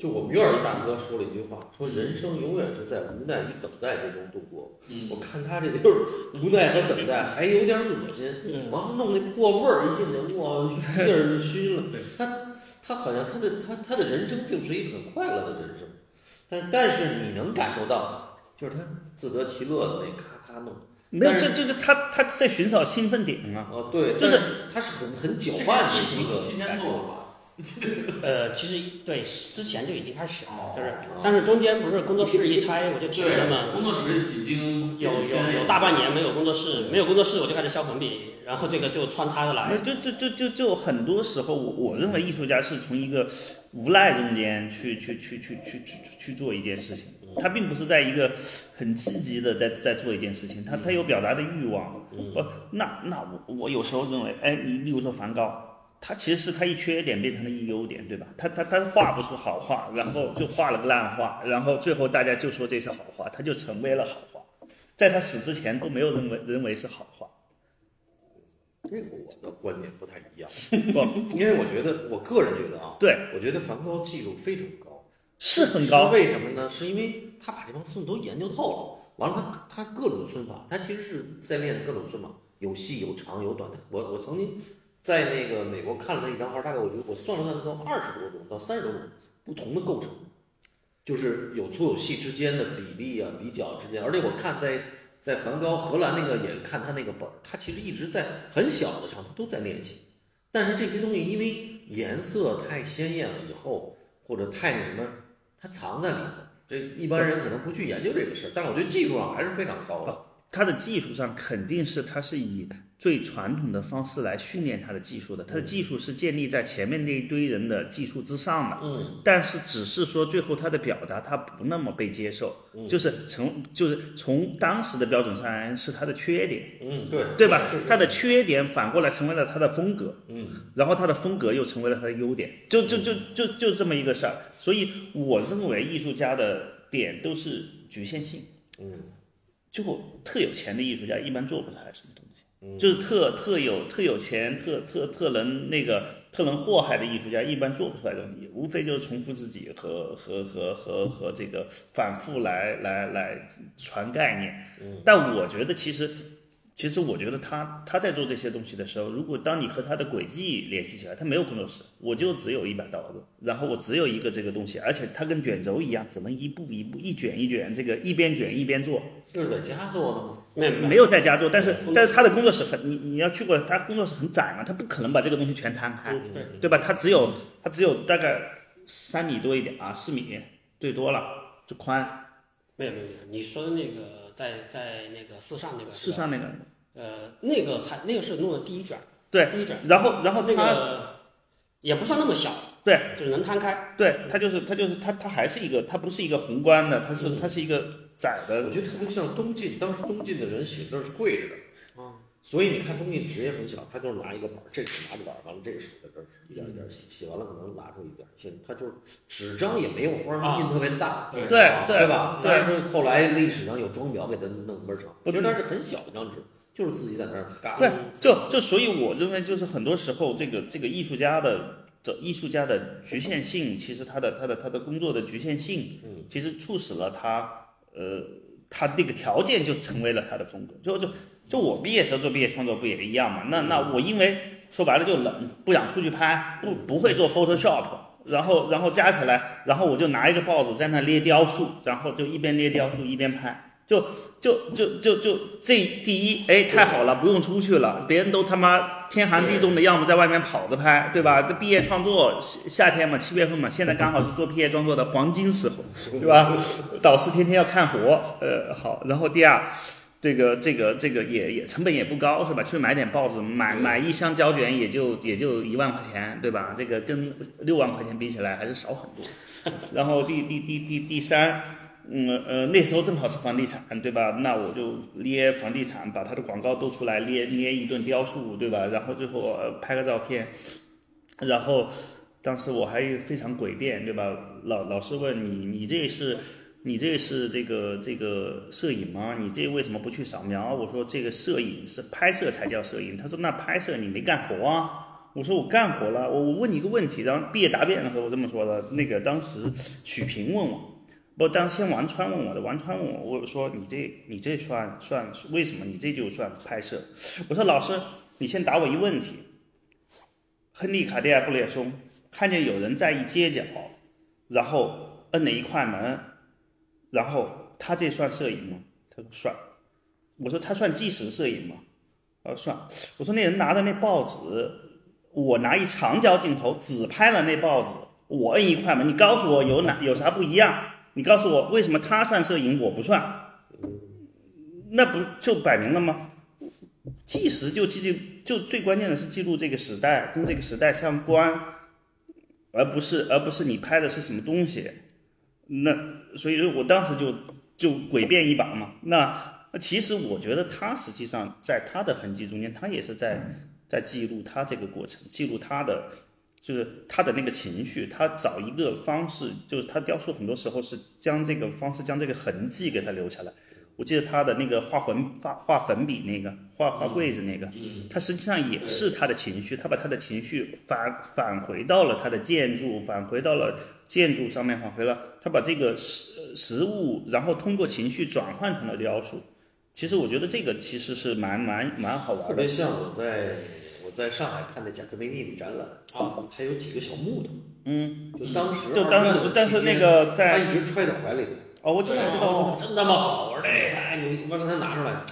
就我们院儿一大哥说了一句话，说人生永远是在无奈与等待之中度过。我看他这就是无奈和等待，还有点恶心。完了弄那破味儿，一进去哇，劲儿熏了。他他好像他的他他的人生并不是一个很快乐的人生，但但是你能感受到，就是他自得其乐的那咔咔弄。没有，这这这他他在寻找兴奋点啊。哦，对，就是他是很很搅拌的一个提前做了吧？呃，其实对，之前就已经开始了，就是，但是中间不是工作室一拆，我就停了嘛。工作室已经有有有大半年没有工作室，没有工作室我就开始削粉笔，然后这个就穿插着来。就就就就就很多时候，我我认为艺术家是从一个无赖中间去去去去去去去做一件事情，他并不是在一个很积极的在在做一件事情，他他有表达的欲望。呃，那那我我有时候认为，哎，你比如说梵高。他其实是他一缺点变成了一优点，对吧？他他他画不出好画，然后就画了个烂画，然后最后大家就说这是好画，他就成为了好画。在他死之前都没有认为认为是好画。这个我的观点不太一样，不，因为我觉得我个人觉得啊，对，我觉得梵高技术非常高，是很高。为什么呢？是因为他把这帮村都研究透了，完了他他各种皴法，他其实是在练各种皴法，有细有长有短的。我我曾经。在那个美国看了那一张画，大概我觉得我算了算，都二十多种到三十多种不同的构成，就是有粗有细之间的比例啊、比较之间。而且我看在在梵高荷兰那个也看他那个本儿，他其实一直在很小的上他都在练习。但是这些东西因为颜色太鲜艳了以后，或者太那什么，它藏在里头，这一般人可能不去研究这个事儿。但是我觉得技术上还是非常高的。他的技术上肯定是他是以。最传统的方式来训练他的技术的，他的技术是建立在前面那一堆人的技术之上的。嗯，但是只是说最后他的表达他不那么被接受，就是从就是从当时的标准上来是他的缺点。嗯，对，对吧？他的缺点反过来成为了他的风格。嗯，然后他的风格又成为了他的优点，就就就就就这么一个事儿。所以我认为艺术家的点都是局限性。嗯，就特有钱的艺术家一般做不出来什么。就是特特有特有钱特特特能那个特能祸害的艺术家，一般做不出来东西，无非就是重复自己和和和和和这个反复来来来传概念。但我觉得其实。其实我觉得他他在做这些东西的时候，如果当你和他的轨迹联系起来，他没有工作室，我就只有一把刀子，然后我只有一个这个东西，而且它跟卷轴一样，只能一步一步一卷一卷，这个一边卷一边做。就是在家做的吗？没没有在家做，但是但是他的工作室很你你要去过，他工作室很窄嘛，他不可能把这个东西全摊开，对对吧？他只有他只有大概三米多一点啊，四米最多了，就宽。没有没有没有，你说的那个。在在那个四上那个，四上那个，呃，那个才那个是弄的第一卷，对，第一卷。然后然后那个也不算那么小，对，就是能摊开。对，它就是它就是它它还是一个，它不是一个宏观的，它是它是一个窄的。我觉得特别像东晋，当时东晋的人写字是跪着的。所以你看东西纸也很小，他就是拿一个板，这手拿着板，完了这个手在这儿一点一点写，写完了可能拿出一点，写他就是纸张也没有方印特别大，对对对吧？但是后来历史上有装裱给他弄倍儿长，其实它是很小一张纸，就是自己在那儿干。对，就就所以我认为就是很多时候这个这个艺术家的这艺术家的局限性，其实他的他的他的工作的局限性，嗯，其实促使了他呃他那个条件就成为了他的风格。就就就我毕业时候做毕业创作不也一样嘛？那那我因为说白了就冷，不想出去拍，不不会做 Photoshop。然后，然后加起来，然后我就拿一个报纸在那捏雕塑，然后就一边捏雕塑一边拍，就就就就就这第一，哎，太好了，不用出去了，别人都他妈天寒地冻的，要么在外面跑着拍，对吧？这毕业创作夏天嘛，七月份嘛，现在刚好是做毕业创作的黄金时候，对吧？导师天天要看活，呃，好，然后第二。这个这个这个也也成本也不高是吧？去买点报纸，买买一箱胶卷也就也就一万块钱，对吧？这个跟六万块钱比起来还是少很多。然后第第第第第三，嗯呃那时候正好是房地产，对吧？那我就捏房地产，把它的广告都出来，捏捏一顿雕塑，对吧？然后最后拍个照片，然后当时我还非常诡辩，对吧？老老师问你，你这是？你这是这个这个摄影吗？你这为什么不去扫描？我说这个摄影是拍摄才叫摄影。他说那拍摄你没干活啊？我说我干活了。我我问你一个问题，然后毕业答辩的时候我这么说的。那个当时许平问我，不当先王川问我的，王川问我，我说你这你这算算为什么你这就算拍摄？我说老师，你先答我一问题。亨利卡迪亚布列松看见有人在一街角，然后摁了一块门。然后他这算摄影吗？他说算。我说他算纪实摄影吗？他说算。我说那人拿的那报纸，我拿一长焦镜头只拍了那报纸，我摁一块嘛，你告诉我有哪有啥不一样？你告诉我为什么他算摄影，我不算？那不就摆明了吗？纪实就记录，就最关键的是记录这个时代，跟这个时代相关，而不是而不是你拍的是什么东西。那所以，我当时就就诡辩一把嘛。那那其实我觉得他实际上在他的痕迹中间，他也是在在记录他这个过程，记录他的就是他的那个情绪。他找一个方式，就是他雕塑很多时候是将这个方式将这个痕迹给他留下来。我记得他的那个画粉画画粉笔那个画画柜子那个，他实际上也是他的情绪，他把他的情绪返返回到了他的建筑，返回到了建筑上面，返回了他把这个实实物，然后通过情绪转换成了雕塑。其实我觉得这个其实是蛮蛮蛮好玩的。特别像我在我在上海看的贾科梅尼的展览啊，他有几个小木头，嗯，就当时就当时但是那个在他在一直揣在怀里头。哦，我知道，我知道，我知道。真他妈好！我说这太牛，我让他拿出来，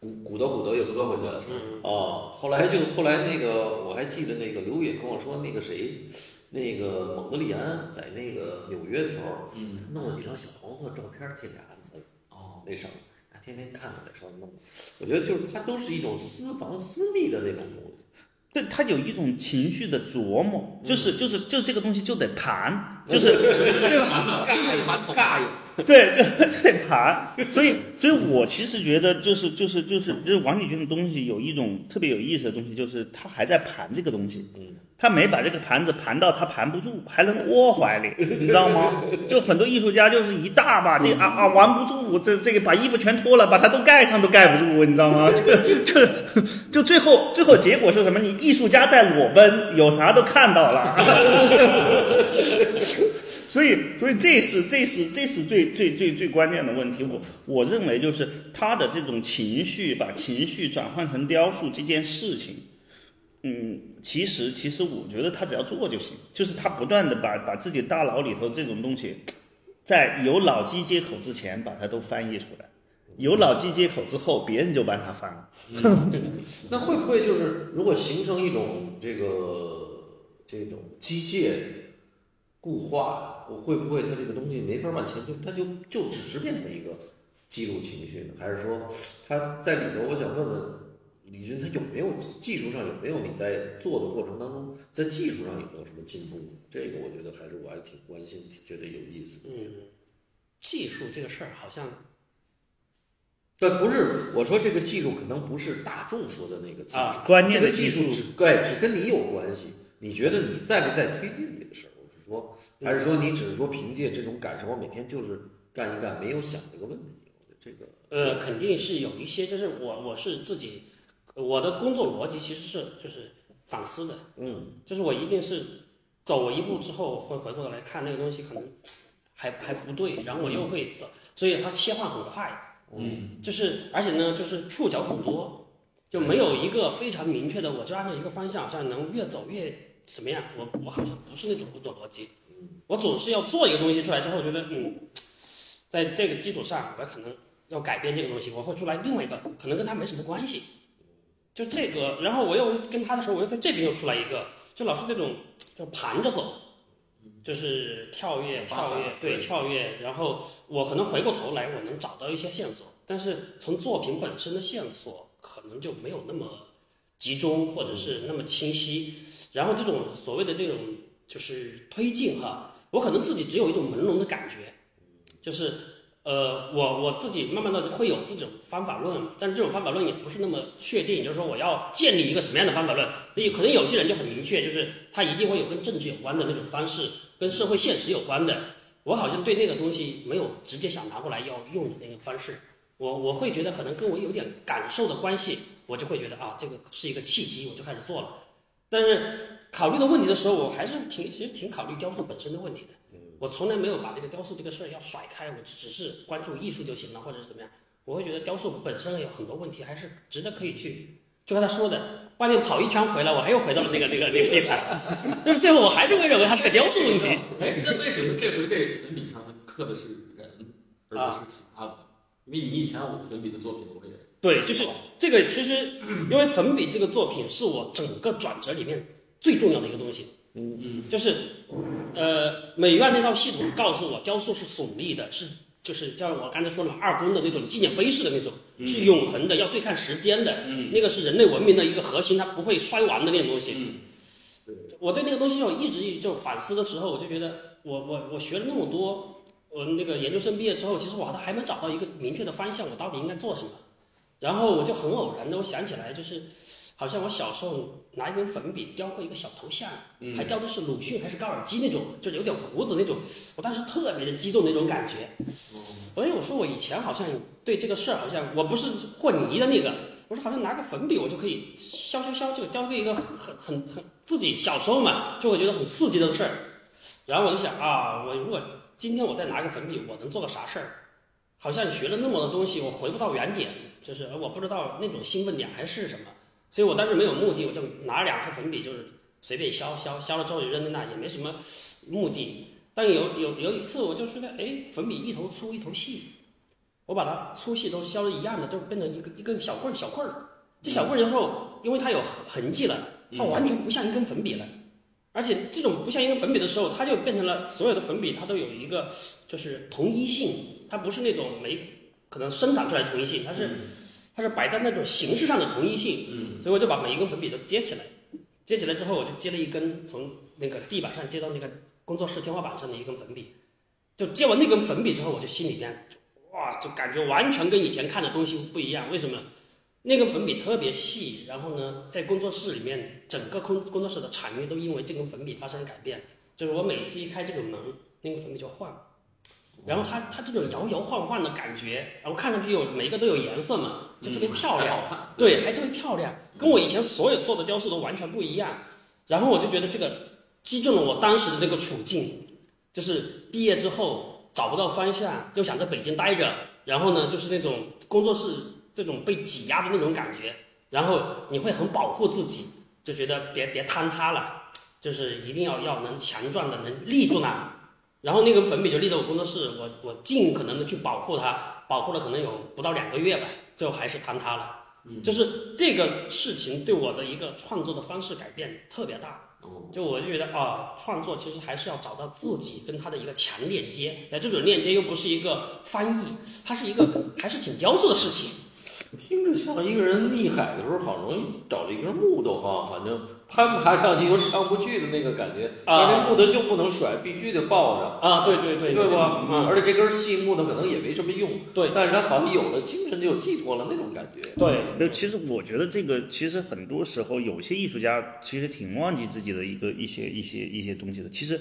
鼓鼓捣鼓捣又搁回去了。哦，后来就后来那个我还记得那个刘野跟我说，那个谁，那个蒙德利安在那个纽约的时候，嗯，弄了几张小黄色照片贴在案子哦那上面，天天看着在上面弄。我觉得就是它都是一种私房私密的那种东西。对他有一种情绪的琢磨，就是就是就这个东西就得盘，就是对吧？尬有尬有，对，就就得盘。所以，所以我其实觉得，就是就是就是就是王立军的东西有一种特别有意思的东西，就是他还在盘这个东西。嗯，他没把这个盘子盘到他盘不住，还能窝怀里，你知道吗？就很多艺术家就是一大把这啊啊玩不住，这这个把衣服全脱了，把它都盖上都盖不住，你知道吗？这这就最后最后结果是什么？你艺术家在裸奔，有啥都看到了。所以，所以这是这是这是最最最最关键的问题。我我认为就是他的这种情绪，把情绪转换成雕塑这件事情，嗯，其实其实我觉得他只要做就行，就是他不断的把把自己大脑里头这种东西，在有脑机接口之前把它都翻译出来，有脑机接口之后，别人就帮他翻了。那会不会就是如果形成一种这个这种机械固化，我会不会它这个东西没法往前，就它就就只是变成一个记录情绪呢？还是说它在里头？我想问问李军，他有没有技术上有没有你在做的过程当中，在技术上有没有什么进步？这个我觉得还是我还是挺关心，挺觉得有意思。嗯，技术这个事儿好像但不是我说这个技术可能不是大众说的那个技术，啊关键这个技术只对只跟你有关系。你觉得你在不在推进这个事儿？还是说你只是说凭借这种感受，我每天就是干一干，没有想这个问题？这个呃，肯定是有一些，就是我我是自己，我的工作逻辑其实是就是反思的，嗯，就是我一定是走一步之后会回过头来看那个东西可能还还不对，然后我又会走，所以它切换很快，嗯，就是而且呢就是触角很多，就没有一个非常明确的，我就按照一个方向好像能越走越什么样，我我好像不是那种工作逻辑，我总是要做一个东西出来之后，觉得嗯，在这个基础上我可能。要改变这个东西，我会出来另外一个，可能跟他没什么关系，就这个，然后我又跟他的时候，我又在这边又出来一个，就老是那种就盘着走，就是跳跃跳跃，对跳跃，然后我可能回过头来，我能找到一些线索，但是从作品本身的线索可能就没有那么集中或者是那么清晰，然后这种所谓的这种就是推进哈，我可能自己只有一种朦胧的感觉，就是。呃，我我自己慢慢的会有这种方法论，但是这种方法论也不是那么确定，就是说我要建立一个什么样的方法论，所以可能有些人就很明确，就是他一定会有跟政治有关的那种方式，跟社会现实有关的。我好像对那个东西没有直接想拿过来要用的那个方式，我我会觉得可能跟我有点感受的关系，我就会觉得啊，这个是一个契机，我就开始做了。但是考虑的问题的时候，我还是挺其实挺考虑雕塑本身的问题的。我从来没有把这个雕塑这个事儿要甩开，我只只是关注艺术就行了，或者是怎么样？我会觉得雕塑本身有很多问题，还是值得可以去。就跟他说的，外面跑一圈回来，我还又回到了那个那个那个地方，就是最后我还是会认为它是个雕塑问题。哎，那为什么这回这粉笔上刻的是人，而不是其他的？因为你以前我粉笔的作品我也对，就是这个，其实因为粉笔这个作品是我整个转折里面最重要的一个东西。嗯嗯，就是，呃，美院那套系统告诉我，雕塑是耸立的，是就是像我刚才说的二宫的那种纪念碑式的那种，是永恒的，要对抗时间的，那个是人类文明的一个核心，它不会衰亡的那种东西。嗯我对那个东西我一直就反思的时候，我就觉得，我我我学了那么多，我那个研究生毕业之后，其实我都还没找到一个明确的方向，我到底应该做什么。然后我就很偶然的，我想起来就是。好像我小时候拿一根粉笔雕过一个小头像，还雕的是鲁迅还是高尔基那种，就是有点胡子那种。我当时特别的激动那种感觉。哎，我说我以前好像对这个事儿好像我不是和泥的那个，我说好像拿个粉笔我就可以削削削就雕个一个很很很自己小时候嘛就会觉得很刺激的事儿。然后我就想啊，我如果今天我再拿个粉笔，我能做个啥事儿？好像学了那么多东西，我回不到原点，就是我不知道那种兴奋点还是什么。所以我当时没有目的，我就拿两盒粉笔，就是随便削削削了之后就扔在那，也没什么目的。但有有有一次，我就觉得，哎，粉笔一头粗一头细，我把它粗细都削的一样的，就变成一个一根小棍儿小棍儿。这小棍儿之后，因为它有痕迹了，它完全不像一根粉笔了。而且这种不像一根粉笔的时候，它就变成了所有的粉笔，它都有一个就是同一性，它不是那种没可能生长出来的同一性，它是。它是摆在那种形式上的同一性，嗯，所以我就把每一根粉笔都接起来，接起来之后，我就接了一根从那个地板上接到那个工作室天花板上的一根粉笔，就接完那根粉笔之后，我就心里边哇，就感觉完全跟以前看的东西不一样。为什么？那根粉笔特别细，然后呢，在工作室里面，整个工工作室的场域都因为这根粉笔发生了改变。就是我每次一开这个门，那个粉笔就换。然后它它这种摇摇晃晃的感觉，然后看上去有每一个都有颜色嘛，就特别漂亮，对，还特别漂亮，跟我以前所有做的雕塑都完全不一样。然后我就觉得这个击中了我当时的那个处境，就是毕业之后找不到方向，又想在北京待着，然后呢就是那种工作室这种被挤压的那种感觉，然后你会很保护自己，就觉得别别坍塌了，就是一定要要能强壮的能立住那。然后那个粉笔就立在我工作室，我我尽可能的去保护它，保护了可能有不到两个月吧，最后还是坍塌了。嗯，就是这个事情对我的一个创作的方式改变特别大。哦，就我就觉得啊，创作其实还是要找到自己跟他的一个强链接，哎，这种链接又不是一个翻译，它是一个 还是挺雕塑的事情。听着像一个人溺海的时候，好容易找了一根木头哈，反正。攀爬上去又上不去的那个感觉，而且木头就不能甩，必须得抱着啊！对对对，对吧？嗯，而且这根细木头可能也没什么用，对，但是它好像有了精神，就有寄托了那种感觉。对，那其实我觉得这个其实很多时候有些艺术家其实挺忘记自己的一个一些一些一些东西的。其实，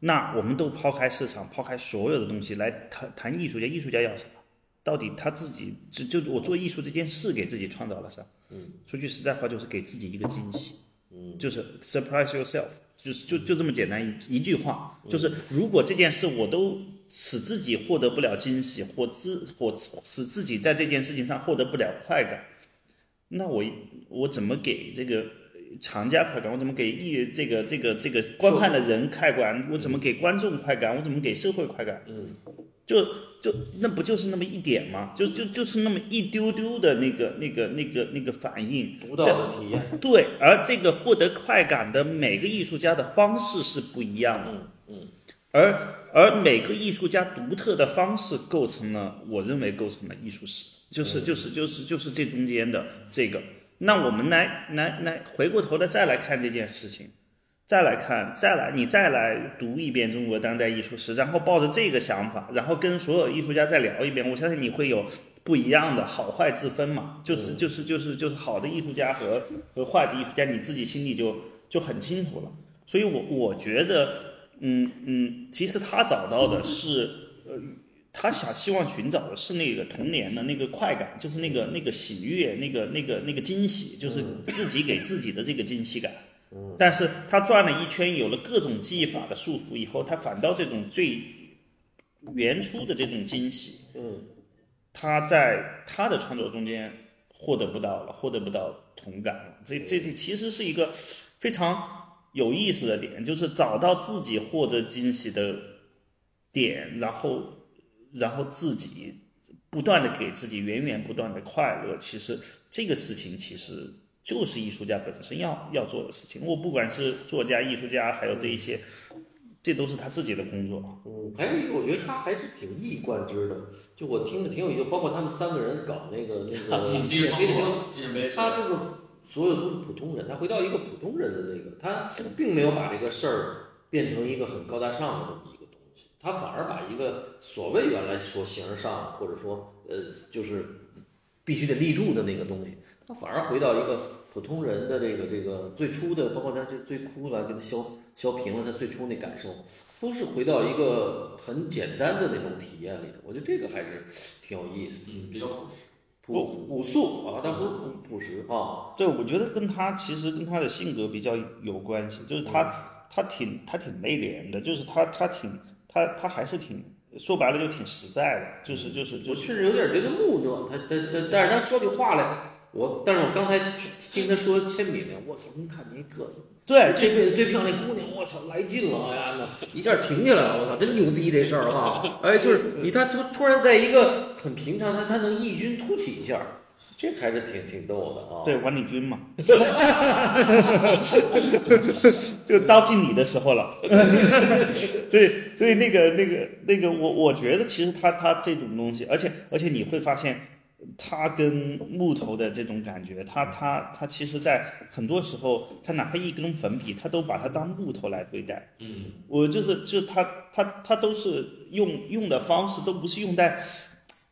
那我们都抛开市场，抛开所有的东西来谈谈艺术家，艺术家要什么？到底他自己就就我做艺术这件事给自己创造了啥？嗯，说句实在话，就是给自己一个惊喜，嗯，就是 surprise yourself，就是就就这么简单一一句话，就是如果这件事我都使自己获得不了惊喜，或自或使自己在这件事情上获得不了快感，那我我怎么给这个厂家快感？我怎么给艺这个这个这个观看的人快感？我怎么给观众快感？我怎么给社会快感？嗯，就就那不就是那么一点吗？就就就是那么一丢丢的那个那个那个那个反应。独到的体验，对，而这个获得快感的每个艺术家的方式是不一样的。嗯嗯，而而每个艺术家独特的方式构成了，我认为构成了艺术史，就是就是就是就是这中间的这个。那我们来来来回过头来再来看这件事情，再来看，再来你再来读一遍中国当代艺术史，然后抱着这个想法，然后跟所有艺术家再聊一遍，我相信你会有不一样的好坏之分嘛，就是就是就是就是好的艺术家和和坏的艺术家，你自己心里就就很清楚了。所以我我觉得，嗯嗯，其实他找到的是，呃，他想希望寻找的是那个童年的那个快感，就是那个那个喜悦，那个那个那个惊喜，就是自己给自己的这个惊喜感。但是他转了一圈，有了各种技法的束缚以后，他反倒这种最原初的这种惊喜，嗯，他在他的创作中间获得不到了，获得不到同感了。这这这其实是一个非常有意思的点，就是找到自己获得惊喜的点，然后然后自己不断的给自己源源不断的快乐。其实这个事情其实就是艺术家本身要要做的事情。我不管是作家、艺术家，还有这一些，这都是他自己的工作。嗯，还有一个，我觉得他还是挺一以贯之的。就我听着挺有意思，包括他们三个人搞那个那个 他就是所有都是普通人，他回到一个普通人的那个，他并没有把这个事儿变成一个很高大上的这么一个东西，他反而把一个所谓原来说形而上或者说呃就是必须得立住的那个东西，他反而回到一个普通人的这个这个最初的，包括他这最哭了，给他消消平了他最初那感受，都是回到一个很简单的那种体验里的，我觉得这个还是挺有意思的。嗯，比较朴实。朴朴素啊，当时朴实啊，对，我觉得跟他其实跟他的性格比较有关系，就是他他挺他挺内敛的，就是他他挺他他还是挺说白了就挺实在的，就是就是就是。我甚至有点觉得木讷，他他他，但是他说起话来，我但是我刚才听他说铅笔呢，我操，能看你一个对这辈子最漂亮的姑娘，我操，来劲了，哎呀，那一下停下来了，我操，真牛逼这事儿哈！哎，就是你他突突然在一个很平常，他他能异军突起一下，这还是挺挺逗的啊。对王立军嘛 就到进你的时候了。所以所以那个那个那个我我觉得其实他他这种东西，而且而且你会发现。他跟木头的这种感觉，他他他其实，在很多时候，他哪怕一根粉笔，他都把它当木头来对待。嗯，我就是就他他他都是用用的方式都不是用在，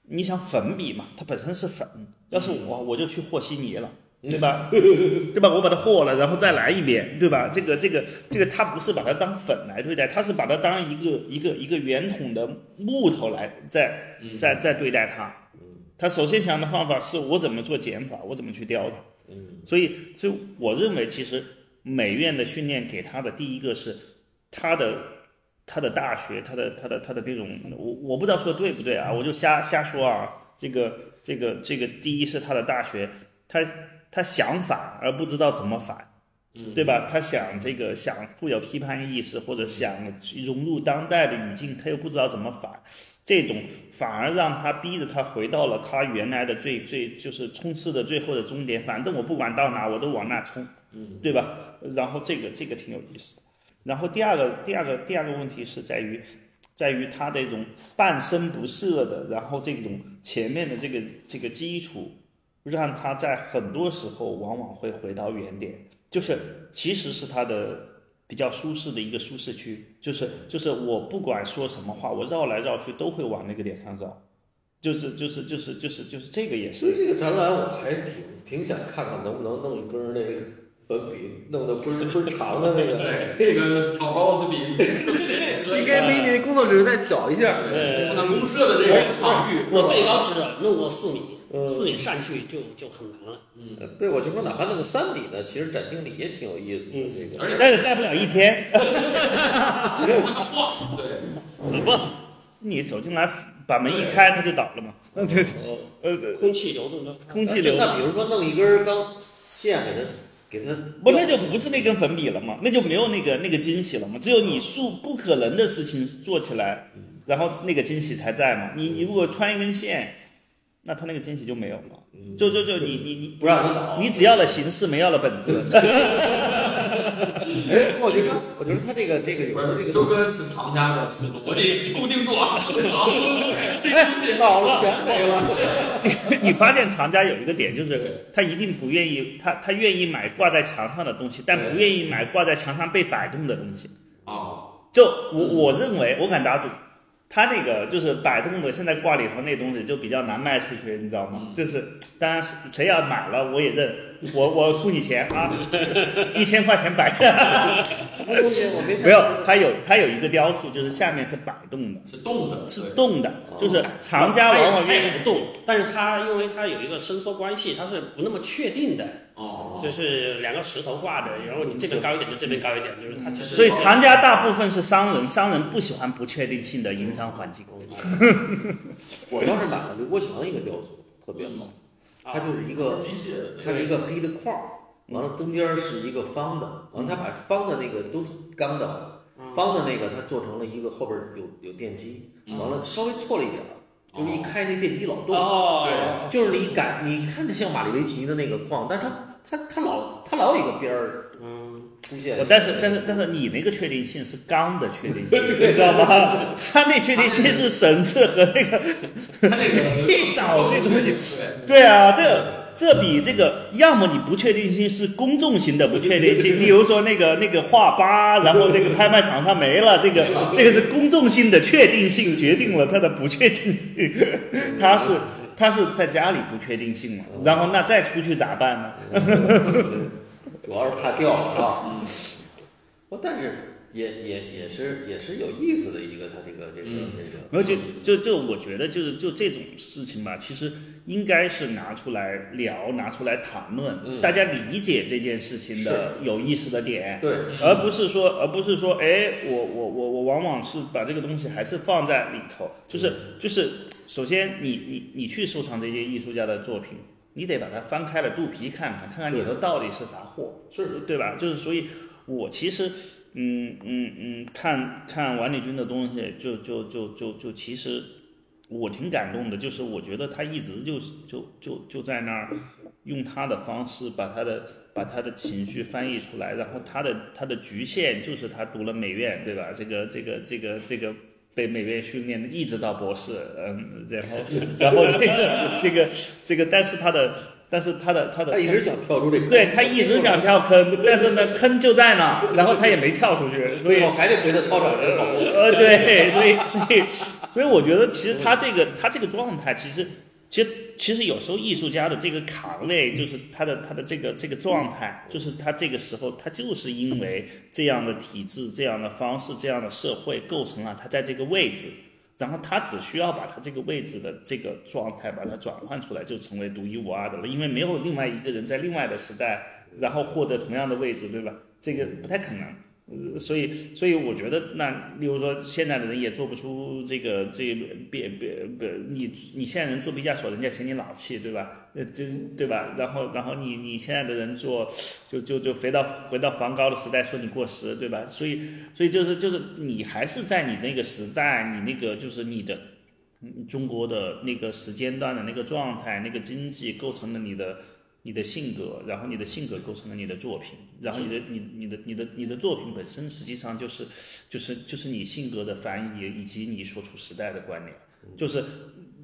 你想粉笔嘛，它本身是粉，要是我我就去和稀泥了。对吧？对吧？我把它和了，然后再来一遍，对吧？这个这个这个，他不是把它当粉来对待，他是把它当一个一个一个圆筒的木头来在在在对待它。他首先想的方法是我怎么做减法，我怎么去雕它。嗯，所以，所以我认为，其实美院的训练给他的第一个是他的他的大学，他的他的他的这种，我我不知道说对不对啊，我就瞎瞎说啊。这个这个这个，第一是他的大学，他他想反而不知道怎么反。对吧？他想这个想富有批判意识，或者想融入当代的语境，他又不知道怎么反，这种反而让他逼着他回到了他原来的最最就是冲刺的最后的终点。反正我不管到哪，我都往那冲，对吧？然后这个这个挺有意思的。然后第二个第二个第二个问题是在于，在于他这种半生不遂的，然后这种前面的这个这个基础，让他在很多时候往往会回到原点。就是其实是他的比较舒适的一个舒适区，就是就是我不管说什么话，我绕来绕去都会往那个点上绕，就是就是就是就是就是这个也其实是这个展览我还挺挺想看看能不能弄一根儿那个粉笔弄得不是不是长的那个，对，这个挑高的笔应该比你工作室再挑一下。对，看看公社的这个场域，我最高只弄过四米，嗯四米上去就就很难了。嗯对，我就说哪怕弄个三米呢，其实展厅里也挺有意思的。这个而且但是待不了一天。对，不，你走进来把门一开，它就倒了嘛。嗯，对，呃，空气流动的，空气流那比如说弄一根钢线给它给它，不，那就不是那根粉笔了嘛，那就没有那个那个惊喜了嘛。只有你数不可能的事情做起来，然后那个惊喜才在嘛。你你如果穿一根线，那他那个惊喜就没有了。就就就你你你不让它倒。你只要了形式，没要了本质。我觉得，我觉得他这个这个有不时候这个是周哥是藏家的思路，我得固定住啊，这东西早了全没了。你发现藏家有一个点，就是他一定不愿意，他他愿意买挂在墙上的东西，但不愿意买挂在墙上被摆动的东西。哦，就我我认为，我敢打赌，他那个就是摆动的，现在挂里头那东西就比较难卖出去，你知道吗？就是当然是谁要买了，我也认，我我输你钱啊，一千块钱摆着。什么东西我没看没有，它有它有一个雕塑，就是下面是摆动的，是动的，是对。动的，就是藏家往往它愿意动，但是它因为它有一个伸缩关系，它是不那么确定的，哦，就是两个石头挂着，然后你这边高一点就这边高一点，就是它其实所以藏家大部分是商人，商人不喜欢不确定性的营商环境。我倒是买了刘国强一个雕塑，特别好，它就是一个机械，它是一个黑的框儿，完了中间是一个方的，完了他把方的那个都是钢的，方的那个它做成了一个后边有有电机，完了稍微错了一点儿，就是一开那电机老动，哦，对就是你感你看着像马里维奇的那个框，但是它它它老他老有一个边儿嗯，出现，但是但是但是你那个确定性是刚的确定性，你知道吗？他那确定性是神智和那个，他那个一脑这东西。对，啊，这这比这个，要么你不确定性是公众型的不确定性，比如说那个那个画吧，然后那个拍卖场上没了，这个这个是公众性的确定性决定了它的不确定性，它是它是在家里不确定性嘛，然后那再出去咋办呢？主要是怕掉了啊。不，但是也也也是也是有意思的一个，他这个这个嗯这个。没有就就就我觉得就是就这种事情吧，其实应该是拿出来聊，拿出来谈论，嗯大家理解这件事情的有意思的点。对，而不是说，而不是说，哎，我我我我往往是把这个东西还是放在里头，就是就是，首先你你你去收藏这些艺术家的作品，你得把它翻开了肚皮看看，看看里头到底是啥货，是对吧？就是所以，我其实，嗯嗯嗯，看看王立军的东西，就就就就就其实我挺感动的，就是我觉得他一直就是就就就在那儿用他的方式把他的把他的情绪翻译出来，然后他的他的局限就是他读了美院，对吧？这个这个这个这个被美院训练的，一直到博士，嗯，然后 然后这个这个这个，但是他的但是他的他的他一直想跳出这个，对他一直想跳坑，但是呢坑就在那，然后他也没跳出去，所以还得回到操场。呃，对，所以所以所以我觉得其实他这个他这个状态，其实其实其实有时候艺术家的这个卡位，就是他的他的这个这个状态，就是他这个时候他就是因为这样的体制、这样的方式、这样的社会构成了他在这个位置。然后他只需要把他这个位置的这个状态把它转换出来，就成为独一无二的了。因为没有另外一个人在另外的时代，然后获得同样的位置，对吧？这个不太可能。所以，所以我觉得，那例如说，现在的人也做不出这个，这别别，你你现在人做毕加索，人家嫌你老气，对吧？呃，这对吧？然后，然后你你现在的人做，就就就回到回到梵高的时代，说你过时，对吧？所以，所以就是就是你还是在你那个时代，你那个就是你的中国的那个时间段的那个状态，那个经济构成了你的你的性格，然后你的性格构成了你的作品，然后你的你你的你的你的作品本身实际上就是就是就是你性格的翻译以及你所处时代的关联，就是。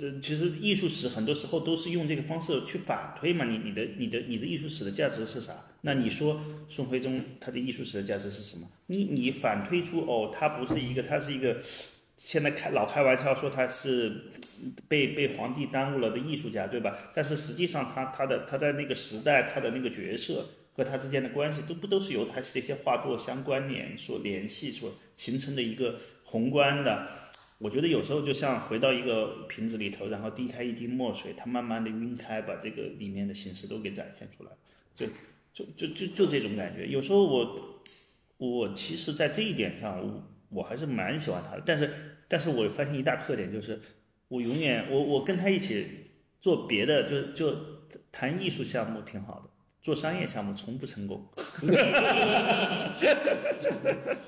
呃，其实艺术史很多时候都是用这个方式去反推嘛，你你的你的你的艺术史的价值是啥？那你说宋徽宗他的艺术史的价值是什么？你你反推出哦，他不是一个，他是一个，现在开老开玩笑说他是被被皇帝耽误了的艺术家，对吧？但是实际上他他的他在那个时代他的那个角色和他之间的关系，都不都是由他这些画作相关联、所联系、所形成的一个宏观的。我觉得有时候就像回到一个瓶子里头，然后滴开一滴墨水，它慢慢的晕开，把这个里面的形式都给展现出来，就就就就就这种感觉。有时候我我其实，在这一点上，我我还是蛮喜欢他的，但是但是我发现一大特点就是，我永远我我跟他一起做别的，就就谈艺术项目挺好的，做商业项目从不成功。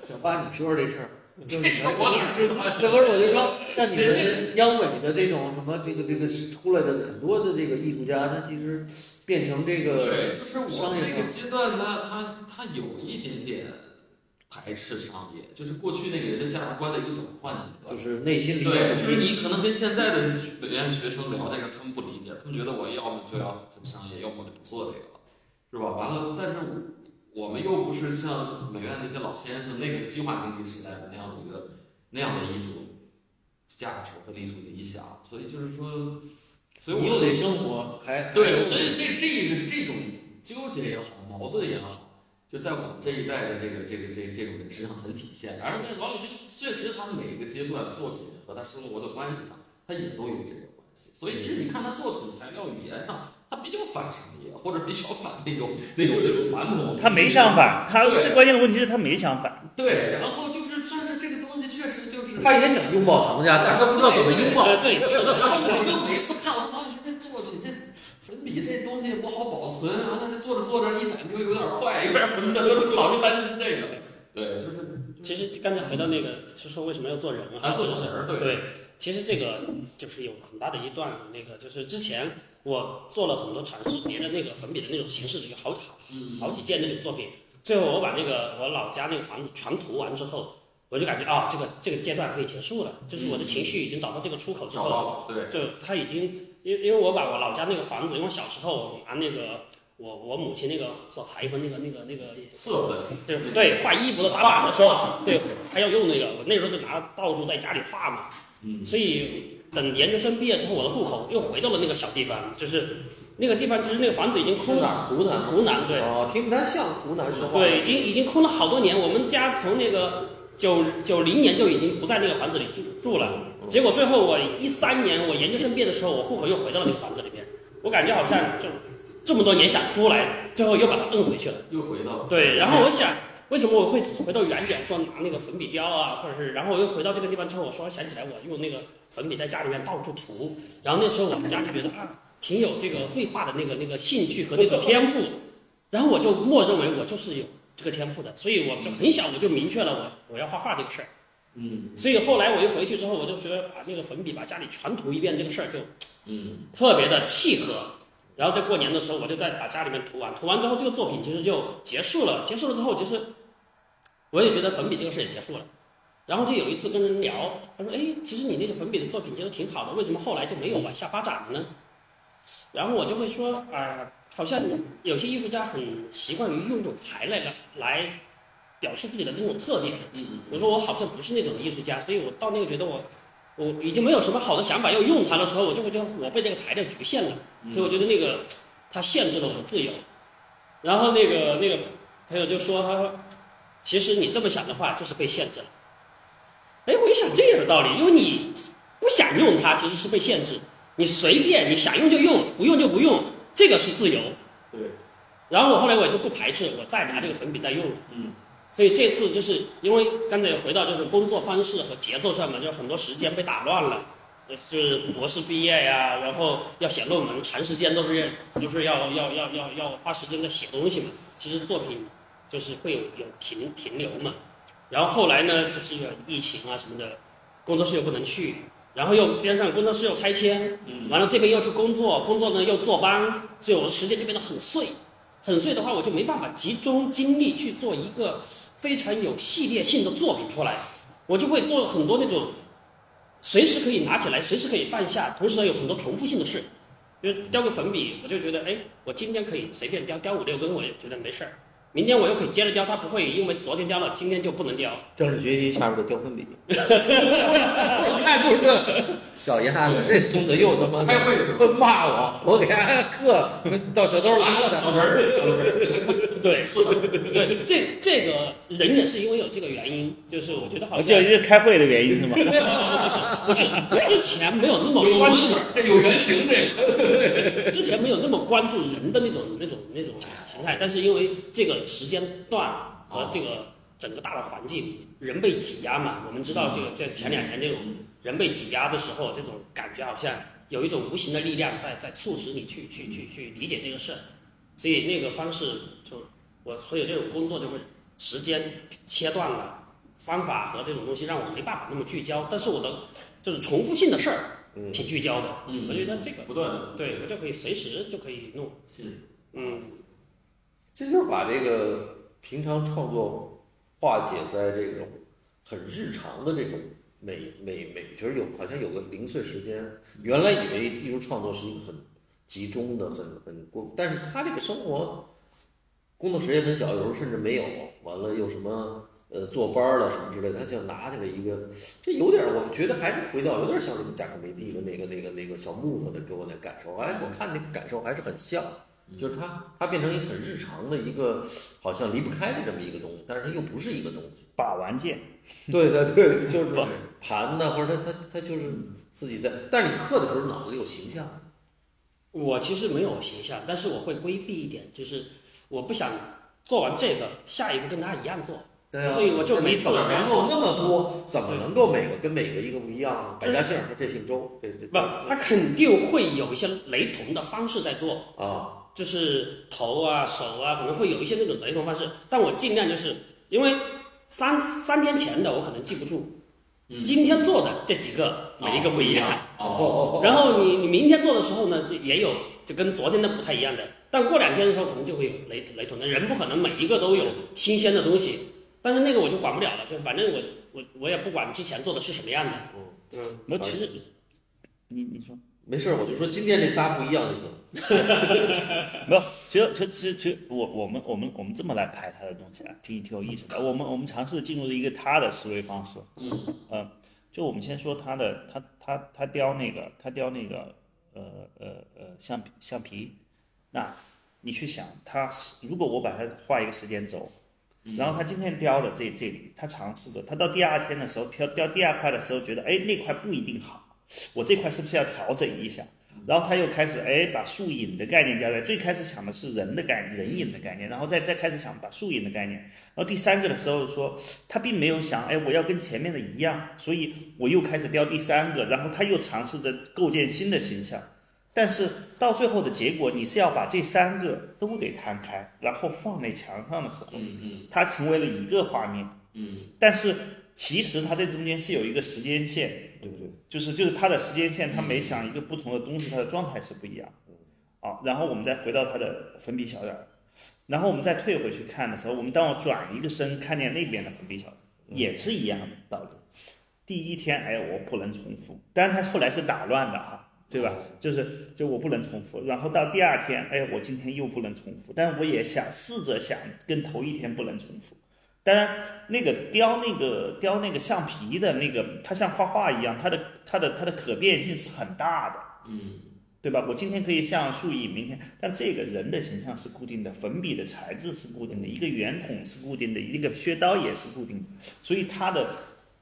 小八，你说说这事儿。这事我哪知道呀？这不是我就说，像你们央美的这种什么这个这个出来的很多的这个艺术家，他其实变成这个对，就是我那个阶段呢，他他有一点点排斥商业，就是过去那个人的价值观的一个转换阶段。就是内心理想对，就是你可能跟现在的美院学生聊这个，他们不理解，他们觉得我要么就要很商业，要么就不做这个了，是吧？完了，但是我们又不是像美院那些老先生那个计划经济时代的那样的一个那样的艺术价值和艺术理想，所以就是说，所以我你又得生活，还对，所以这这个这种纠结也好，矛盾也好，就在我们这一代的这个这个这这种人身上很体现。而在王宇勋确实他的每一个阶段作品和他生活的关系上，他也都有这个关系。所以其实你看他作品材料语言上，他比较反商业，或者比较反那种那种那种传统。他没想反，他最关键的问题是他没想反。对，然后就是但是这个东西确实就是他也想拥抱藏家，但是他不知道怎么拥抱。对，然后我就每次看我王宇勋这作品，这粉笔这东西也不好保存，完了这做着做着一展就有点坏，有点什么的，都老是担心这个。对，就是其实刚才回到那个是说为什么要做人啊，做小人，对对，其实这个就是有很大的一段那个，就是之前我做了很多尝试，别的那个粉笔的那种形式的有好好嗯好几件那种作品，最后我把那个我老家那个房子全涂完之后，我就感觉啊，这个这个阶段可以结束了，就是我的情绪已经找到这个出口之后，对，就他已经，因因为我把我老家那个房子，因为小时候拿那个我我母亲那个做裁缝那个那个那个色粉，就是对画衣服的打板的时候，对还要用那个，我那时候就拿到处在家里画嘛。嗯，所以等研究生毕业之后，我的户口又回到了那个小地方，就是那个地方，其实那个房子已经空了。湖南。湖南对哦，听不太像湖南说话。对，已经已经空了好多年。我们家从那个九九零年就已经不在那个房子里住住了，结果最后我一三年我研究生毕业的时候，我户口又回到了那个房子里面，我感觉好像就这么多年想出来，最后又把它摁回去了。又回到了，对，然后我想，为什么我会回到原点，说拿那个粉笔雕啊，或者是，然后我又回到这个地方之后，我说想起来我用那个粉笔在家里面到处涂，然后那时候我们家就觉得啊，挺有这个绘画的那个那个兴趣和那个天赋，然后我就默认为我就是有这个天赋的，所以我就很小我就明确了我我要画画这个事儿，嗯。所以后来我一回去之后，我就觉得把那个粉笔把家里全涂一遍这个事儿就嗯。特别的契合。然后在过年的时候，我就再把家里面涂完，涂完之后，这个作品其实就结束了。结束了之后，其实我也觉得粉笔这个事也结束了。然后就有一次跟人聊，他说：“哎，其实你那个粉笔的作品其实挺好的，为什么后来就没有往下发展了呢？”然后我就会说：“啊、好像有些艺术家很习惯于用一种材料来来表示自己的那种特点。嗯嗯我说我好像不是那种艺术家，所以我到那个觉得我我已经没有什么好的想法要用它的时候，我就会觉得我被这个材料局限了。嗯，所以我觉得那个它限制了我的自由。然后那个那个朋友就说：“他说，其实你这么想的话，就是被限制了。”哎，我一想这也有道理，因为你不想用它，其实是被限制；你随便你想用就用，不用就不用，这个是自由。对，然后我后来我也就不排斥，我再拿这个粉笔再用了。嗯所以这次就是因为刚才回到就是工作方式和节奏上面，就很多时间被打乱了。就是博士毕业呀，然后要写论文，长时间都是就是要要要要要花时间在写东西嘛。其实作品就是会有有停停留嘛。然后后来呢，就是有疫情啊什么的，工作室又不能去，然后又边上工作室又拆迁，完了这边又去工作，工作呢又坐班，所以我的时间就变得很碎。很碎的话，我就没办法集中精力去做一个非常有系列性的作品出来，我就会做很多那种随时可以拿起来、随时可以放下，同时有很多重复性的事。就是雕个粉笔，我就觉得，哎，我今天可以随便雕，雕五六根，我也觉得没事儿。明天我又可以接着雕，它不会因为昨天雕了，今天就不能雕。政治学习下边的雕分笔，我看不是小丫子，这孙子又他妈开会的骂我，我给他课到小兜拉了他。小人儿，对对，这这个人也是因为有这个原因，就是我觉得好哦，像就是开会的原因是吗？没有没有不是不是，之前没有那么关注，这有原型这个。之前没有那么关注人的那种那种那种但是因为这个时间段和这个整个大的环境，人被挤压嘛，我们知道这个在前两年这种人被挤压的时候，这种感觉好像有一种无形的力量在在促使你去去去去理解这个事儿，所以那个方式就我所有这种工作就会时间切断了，方法和这种东西让我没办法那么聚焦，但是我的就是重复性的事儿挺聚焦的，嗯我觉得这个不断对我就可以随时就可以弄，是。嗯，这就是把这个平常创作化解在这种很日常的这种每每每就是有好像有个零碎时间，原来以为艺术创作是一个很集中的、很很过，但是他这个生活工作时间很小，有时候甚至没有，完了又什么呃坐班了什么之类的，他想拿起来一个，这有点儿我觉得还是回到有点像那个贾克梅蒂的那个那个那个小木头的给我那感受，哎，我看那个感受还是很像。就是它，它变成一个很日常的一个，好像离不开的这么一个东西，但是它又不是一个东西。把玩件，对对对，就是盘呐，或者它它它就是自己在，但是你刻的时候脑子里有形象。我其实没有形象，但是我会规避一点，就是我不想做完这个，下一个跟他一样做。对啊，所以我就没怎么能够那么多？怎么能够每个跟每个一个不一样呢？百家姓和这姓周，这这不，他肯定会有一些雷同的方式在做，啊，就是头啊、手啊，可能会有一些那种雷同方式，但我尽量就是因为三三天前的我可能记不住，嗯今天做的这几个每一个不一样。哦，然后你你明天做的时候呢，就也有就跟昨天的不太一样的，但过两天的时候可能就会有雷雷同的。人不可能每一个都有新鲜的东西，但是那个我就管不了了，就反正我我我也不管之前做的是什么样的。嗯，我，其实你你说没事儿，我就说今天这仨不一样就行。没有，其实其实其实其实我我们我们我们这么来排他的东西啊，挺挺有意思的。我们我们尝试进入了一个他的思维方式，嗯呃，就我们先说他的，他他他雕那个，他雕那个，呃呃呃橡皮橡皮，那你去想，他如果我把它画一个时间轴，然后他今天雕的这这里，他尝试的，他到第二天的时候雕雕第二块的时候，觉得哎那块不一定好，我这块是不是要调整一下？然后他又开始哎把树影的概念加在，最开始想的是人的概念，人影的概念，然后再再开始想把树影的概念，然后第三个的时候说他并没有想哎我要跟前面的一样，所以我又开始雕第三个，然后他又尝试着构建新的形象，但是到最后的结果你是要把这三个都得摊开，然后放在墙上的时候，嗯嗯它成为了一个画面。嗯但是其实它这中间是有一个时间线，对不对？就是就是他的时间线，他每想一个不同的东西，他的状态是不一样。啊，然后我们再回到他的粉笔小点儿，然后我们再退回去看的时候，我们当我转一个身看见那边的粉笔小也是一样的道理。第一天，哎，我不能重复，但是它后来是打乱的哈，对吧？就是就我不能重复，然后到第二天，哎，我今天又不能重复，但我也想试着想跟头一天不能重复。当然，那个雕那个雕那个橡皮的那个，它像画画一样，它的它的它的可变性是很大的，嗯对吧？我今天可以像树影，明天，但这个人的形象是固定的，粉笔的材质是固定的，一个圆筒是固定的，一个削刀也是固定的，所以它的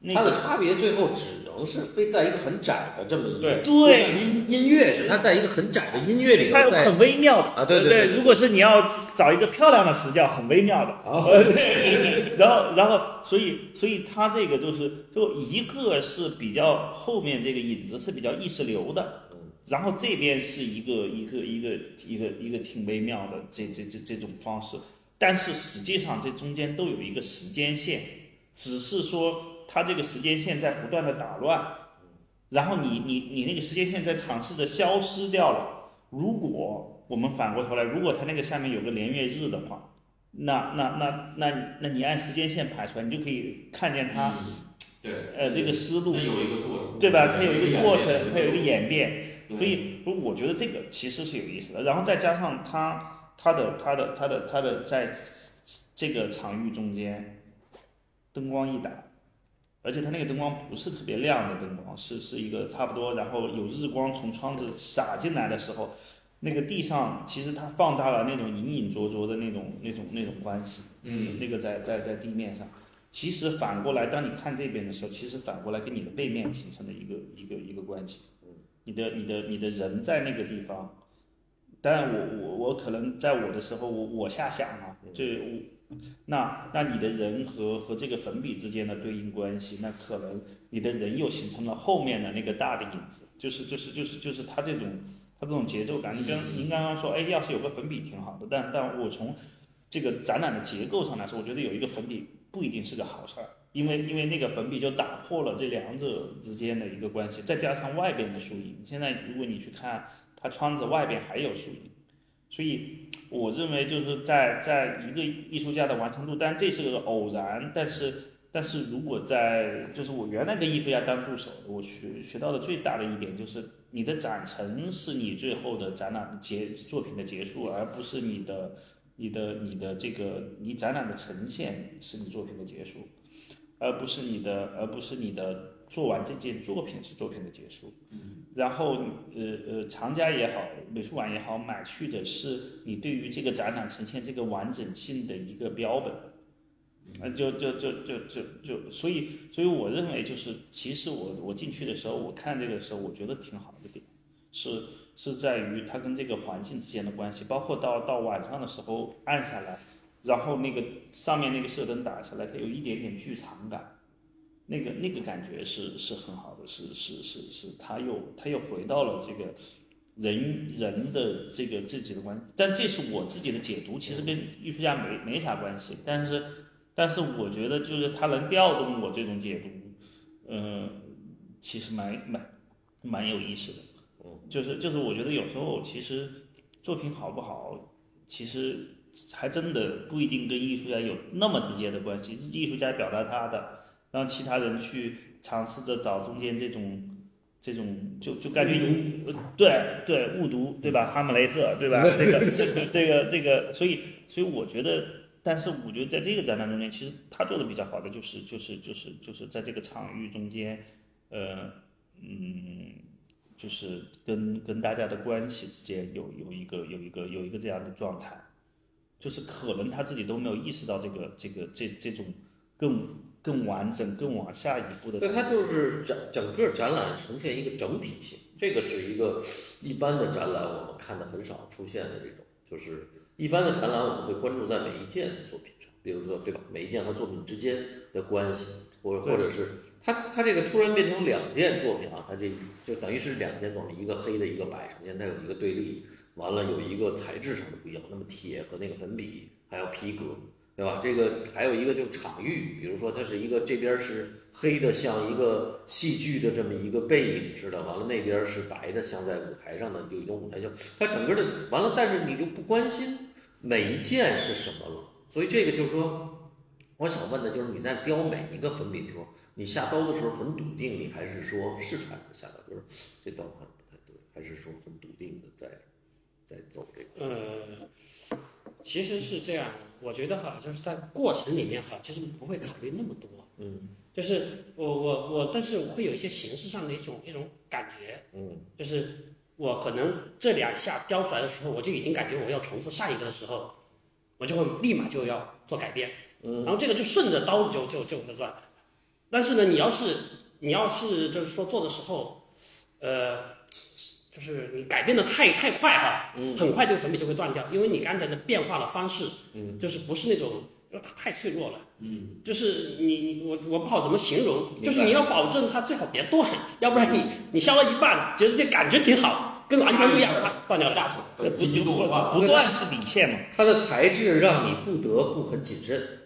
那它的差别最后只能是非在一个很窄的这么一个，对音音乐是它在一个很窄的音乐里它有很微妙的啊对对对对如果是你要找一个漂亮的词，叫很微妙的。呃，对。然后，然后，所以，所以它这个就是，就一个是比较后面这个影子是比较意识流的，然后这边是一个一个一个一个一个挺微妙的这这这这种方式，但是实际上这中间都有一个时间线，只是说它这个时间线在不断的打乱，然后你你你那个时间线在尝试着消失掉了。如果我们反过头来，如果它那个下面有个连月日的话，那那那那那你按时间线排出来，你就可以看见它嗯对呃这个思路它，有一个过程，对吧？它有一个过程，它有一个演演变。变，所以，所以我觉得这个其实是有意思的。然后再加上它它的它的它的它的在这个场域中间，灯光一打，而且它那个灯光不是特别亮的灯光，是是一个差不多，然后有日光从窗子洒进来的时候，那个地上其实它放大了那种隐隐灼灼的那种那种那种关系，嗯，那个在在在地面上，其实反过来，当你看这边的时候，其实反过来跟你的背面形成了一个一个一个关系，你的你的你的人在那个地方，当然我我我可能在我的时候，我我瞎想啊，就我那那你的人和和这个粉笔之间的对应关系，那可能你的人又形成了后面的那个大的影子，就是就是就是就是它这种它这种节奏感。您刚您刚刚说，哎，要是有个粉笔挺好的，但但我从这个展览的结构上来说，我觉得有一个粉笔不一定是个好事儿，因为因为那个粉笔就打破了这两者之间的一个关系，再加上外边的树影，现在如果你去看它窗子外边还有树影，所以我认为就是在在一个艺术家的完成度，但这是个偶然，但是但是如果在就是我原来跟艺术家当助手，我学学到的最大的一点就是你的展陈是你最后的展览结作品的结束，而不是你的。你的你的这个你展览的呈现是你作品的结束，而不是你的而不是你的做完这件作品是作品的结束。嗯。然后呃呃，藏家也好，美术馆也好，买去的是你对于这个展览呈现这个完整性的一个标本。嗯。就就就就就就，所以所以我认为就是，其实我我进去的时候，我看这个时候，我觉得挺好的点是。是在于它跟这个环境之间的关系，包括到到晚上的时候暗下来，然后那个上面那个射灯打下来，它有一点点剧场感，那个那个感觉是是很好的，是是是是，他又他又回到了这个人人的这个自己的关系，但这是我自己的解读，其实跟艺术家没没啥关系，但是但是我觉得就是他能调动我这种解读，嗯，其实蛮蛮蛮有意思的。就是就是，我觉得有时候其实作品好不好，其实还真的不一定跟艺术家有那么直接的关系。艺术家表达他的，让其他人去尝试着找中间这种这种，就就感觉你对对误读对吧？哈姆雷特对吧？这个这个这个，所以所以我觉得，但是我觉得在这个展览中间，其实他做的比较好的就是就是就是就是在这个场域中间，呃嗯。就是跟跟大家的关系之间有有一个有一个有一个这样的状态，就是可能他自己都没有意识到这个这个这这种更更完整更往下一步的。对，它就是整整个展览呈现一个整体性，这个是一个一般的展览我们看的很少出现的这种，就是一般的展览我们会关注在每一件作品上，比如说对吧，每一件和作品之间的关系，或者或者是。它它这个突然变成两件作品啊，它这就等于是两件作品，一个黑的，一个白，首先它有一个对立，完了有一个材质上的不一样，那么铁和那个粉笔还有皮革，对吧？这个还有一个就是场域，比如说它是一个这边是黑的，像一个戏剧的这么一个背影似的，完了那边是白的，像在舞台上的有一种舞台秀，它整个的完了，但是你就不关心每一件是什么了，所以这个就是说，我想问的就是你在雕每一个粉笔的时候。你下刀的时候很笃定，你还是说试探着下刀，就是这刀还不太对，还是说很笃定的在在走这个？呃，其实是这样，我觉得哈，就是在过程里面哈，其实不会考虑那么多。嗯，就是我我我，但是会有一些形式上的一种一种感觉。嗯，就是我可能这两下雕出来的时候，我就已经感觉我要重复上一个的时候，我就会立马就要做改变。嗯，然后这个就顺着刀就就就就转。但是呢，你要是你要是就是说做的时候，呃，就是你改变的太太快哈，嗯，很快这个粉笔就会断掉，因为你刚才的变化的方式，嗯，就是不是那种，因为它太脆弱了，嗯，就是你你我我不好怎么形容，就是你要保证它最好别断，要不然你你削了一半，觉得这感觉挺好，跟完全不一样，它断掉下去，不不断是底线嘛，它的材质让你不得不很谨慎。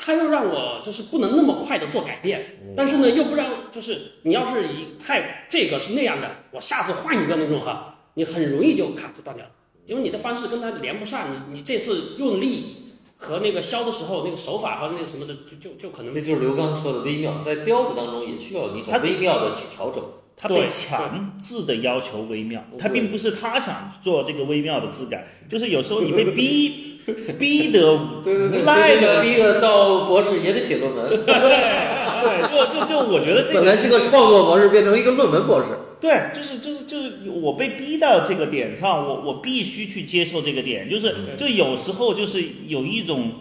他又让我就是不能那么快的做改变，但是呢又不让就是你要是一太这个是那样的，我下次换一个那种哈，你很容易就卡就断掉了，因为你的方式跟他连不上，你你这次用力和那个削的时候那个手法和那个什么的就就就可能这就是刘刚说的微妙，在雕的当中也需要一种微妙的去调整。他被强制的要求微妙，他并不是他想做这个微妙的质感，就是有时候你被逼。逼得无奈的，逼得到博士也得写论文。对，就就就我觉得这本来是个创作博士，变成一个论文博士。对，就是就是就是我被逼到这个点上，我我必须去接受这个点，就是就有时候就是有一种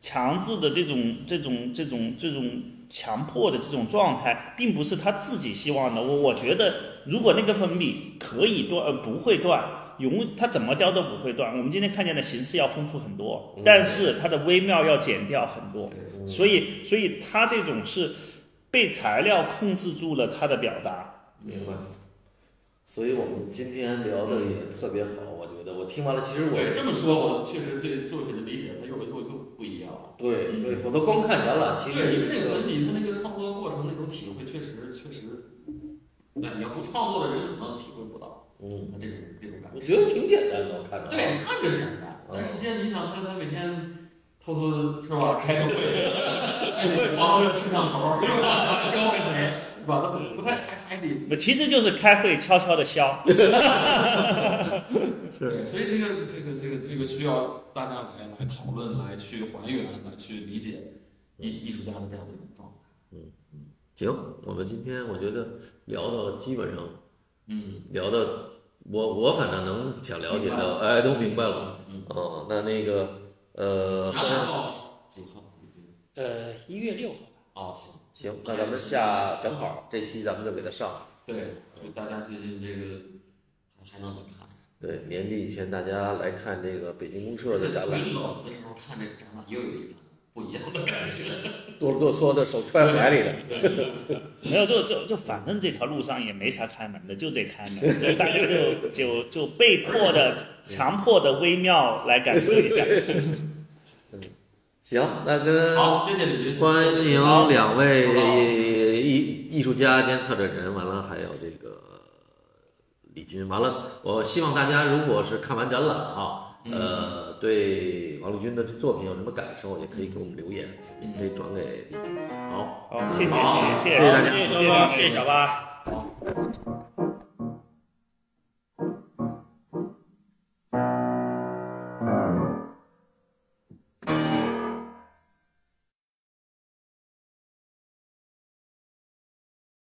强制的这种这种这种这种强迫的这种状态，并不是他自己希望的。我我觉得如果那个粉笔可以断，呃不会断。永它怎么雕都不会断。我们今天看见的形式要丰富很多，但是它的微妙要减掉很多。所以，所以它这种是被材料控制住了它的表达。明白。所以我们今天聊的也特别好，我觉得我听完了，其实我对这么说，我确实对作品的理解它又又又不一样。对对，否则光看展览，其实对，因为那个粉笔它那个创作过程那种体会，确实确实，那你要不创作的人可能体会不到。嗯，这种这种感觉，我觉得挺简单的，我看着。对，看着简单，但实际上你想，他他每天偷偷是吧，开个会，还得防着摄像头，是吧？交给谁，是吧？他不不太还还得。其实就是开会悄悄的消。对，所以这个这个这个这个需要大家来来讨论，来去还原，来去理解艺艺术家的这样的一种状态。嗯嗯，行，我们今天我觉得聊到基本上，嗯，聊的。我我反正能想了解到，哎，都明白了。嗯，哦，那那个，呃，几号？几号？呃，一月六号。哦，行行，那咱们下正好这期咱们就给他上。对，就大家最近这个还还能来看。对，年底以前大家来看这个北京公社的展览。冷的时候看这展览又有一番不一样的感觉。哆哆嗦的手揣怀里的。没有，就就就反正这条路上也没啥开门的，就这开门，大家就就就被迫的、强迫的微妙来感受一下。行，那跟好，谢谢李军，欢迎两位艺艺术家兼策展人，完了还有这个李军，完了，我希望大家如果是看完展览啊，呃，对王立军的作品有什么感受，也可以给我们留言，也可以转给李军。好，好，谢谢谢谢谢谢大家，谢谢谢谢小八。好。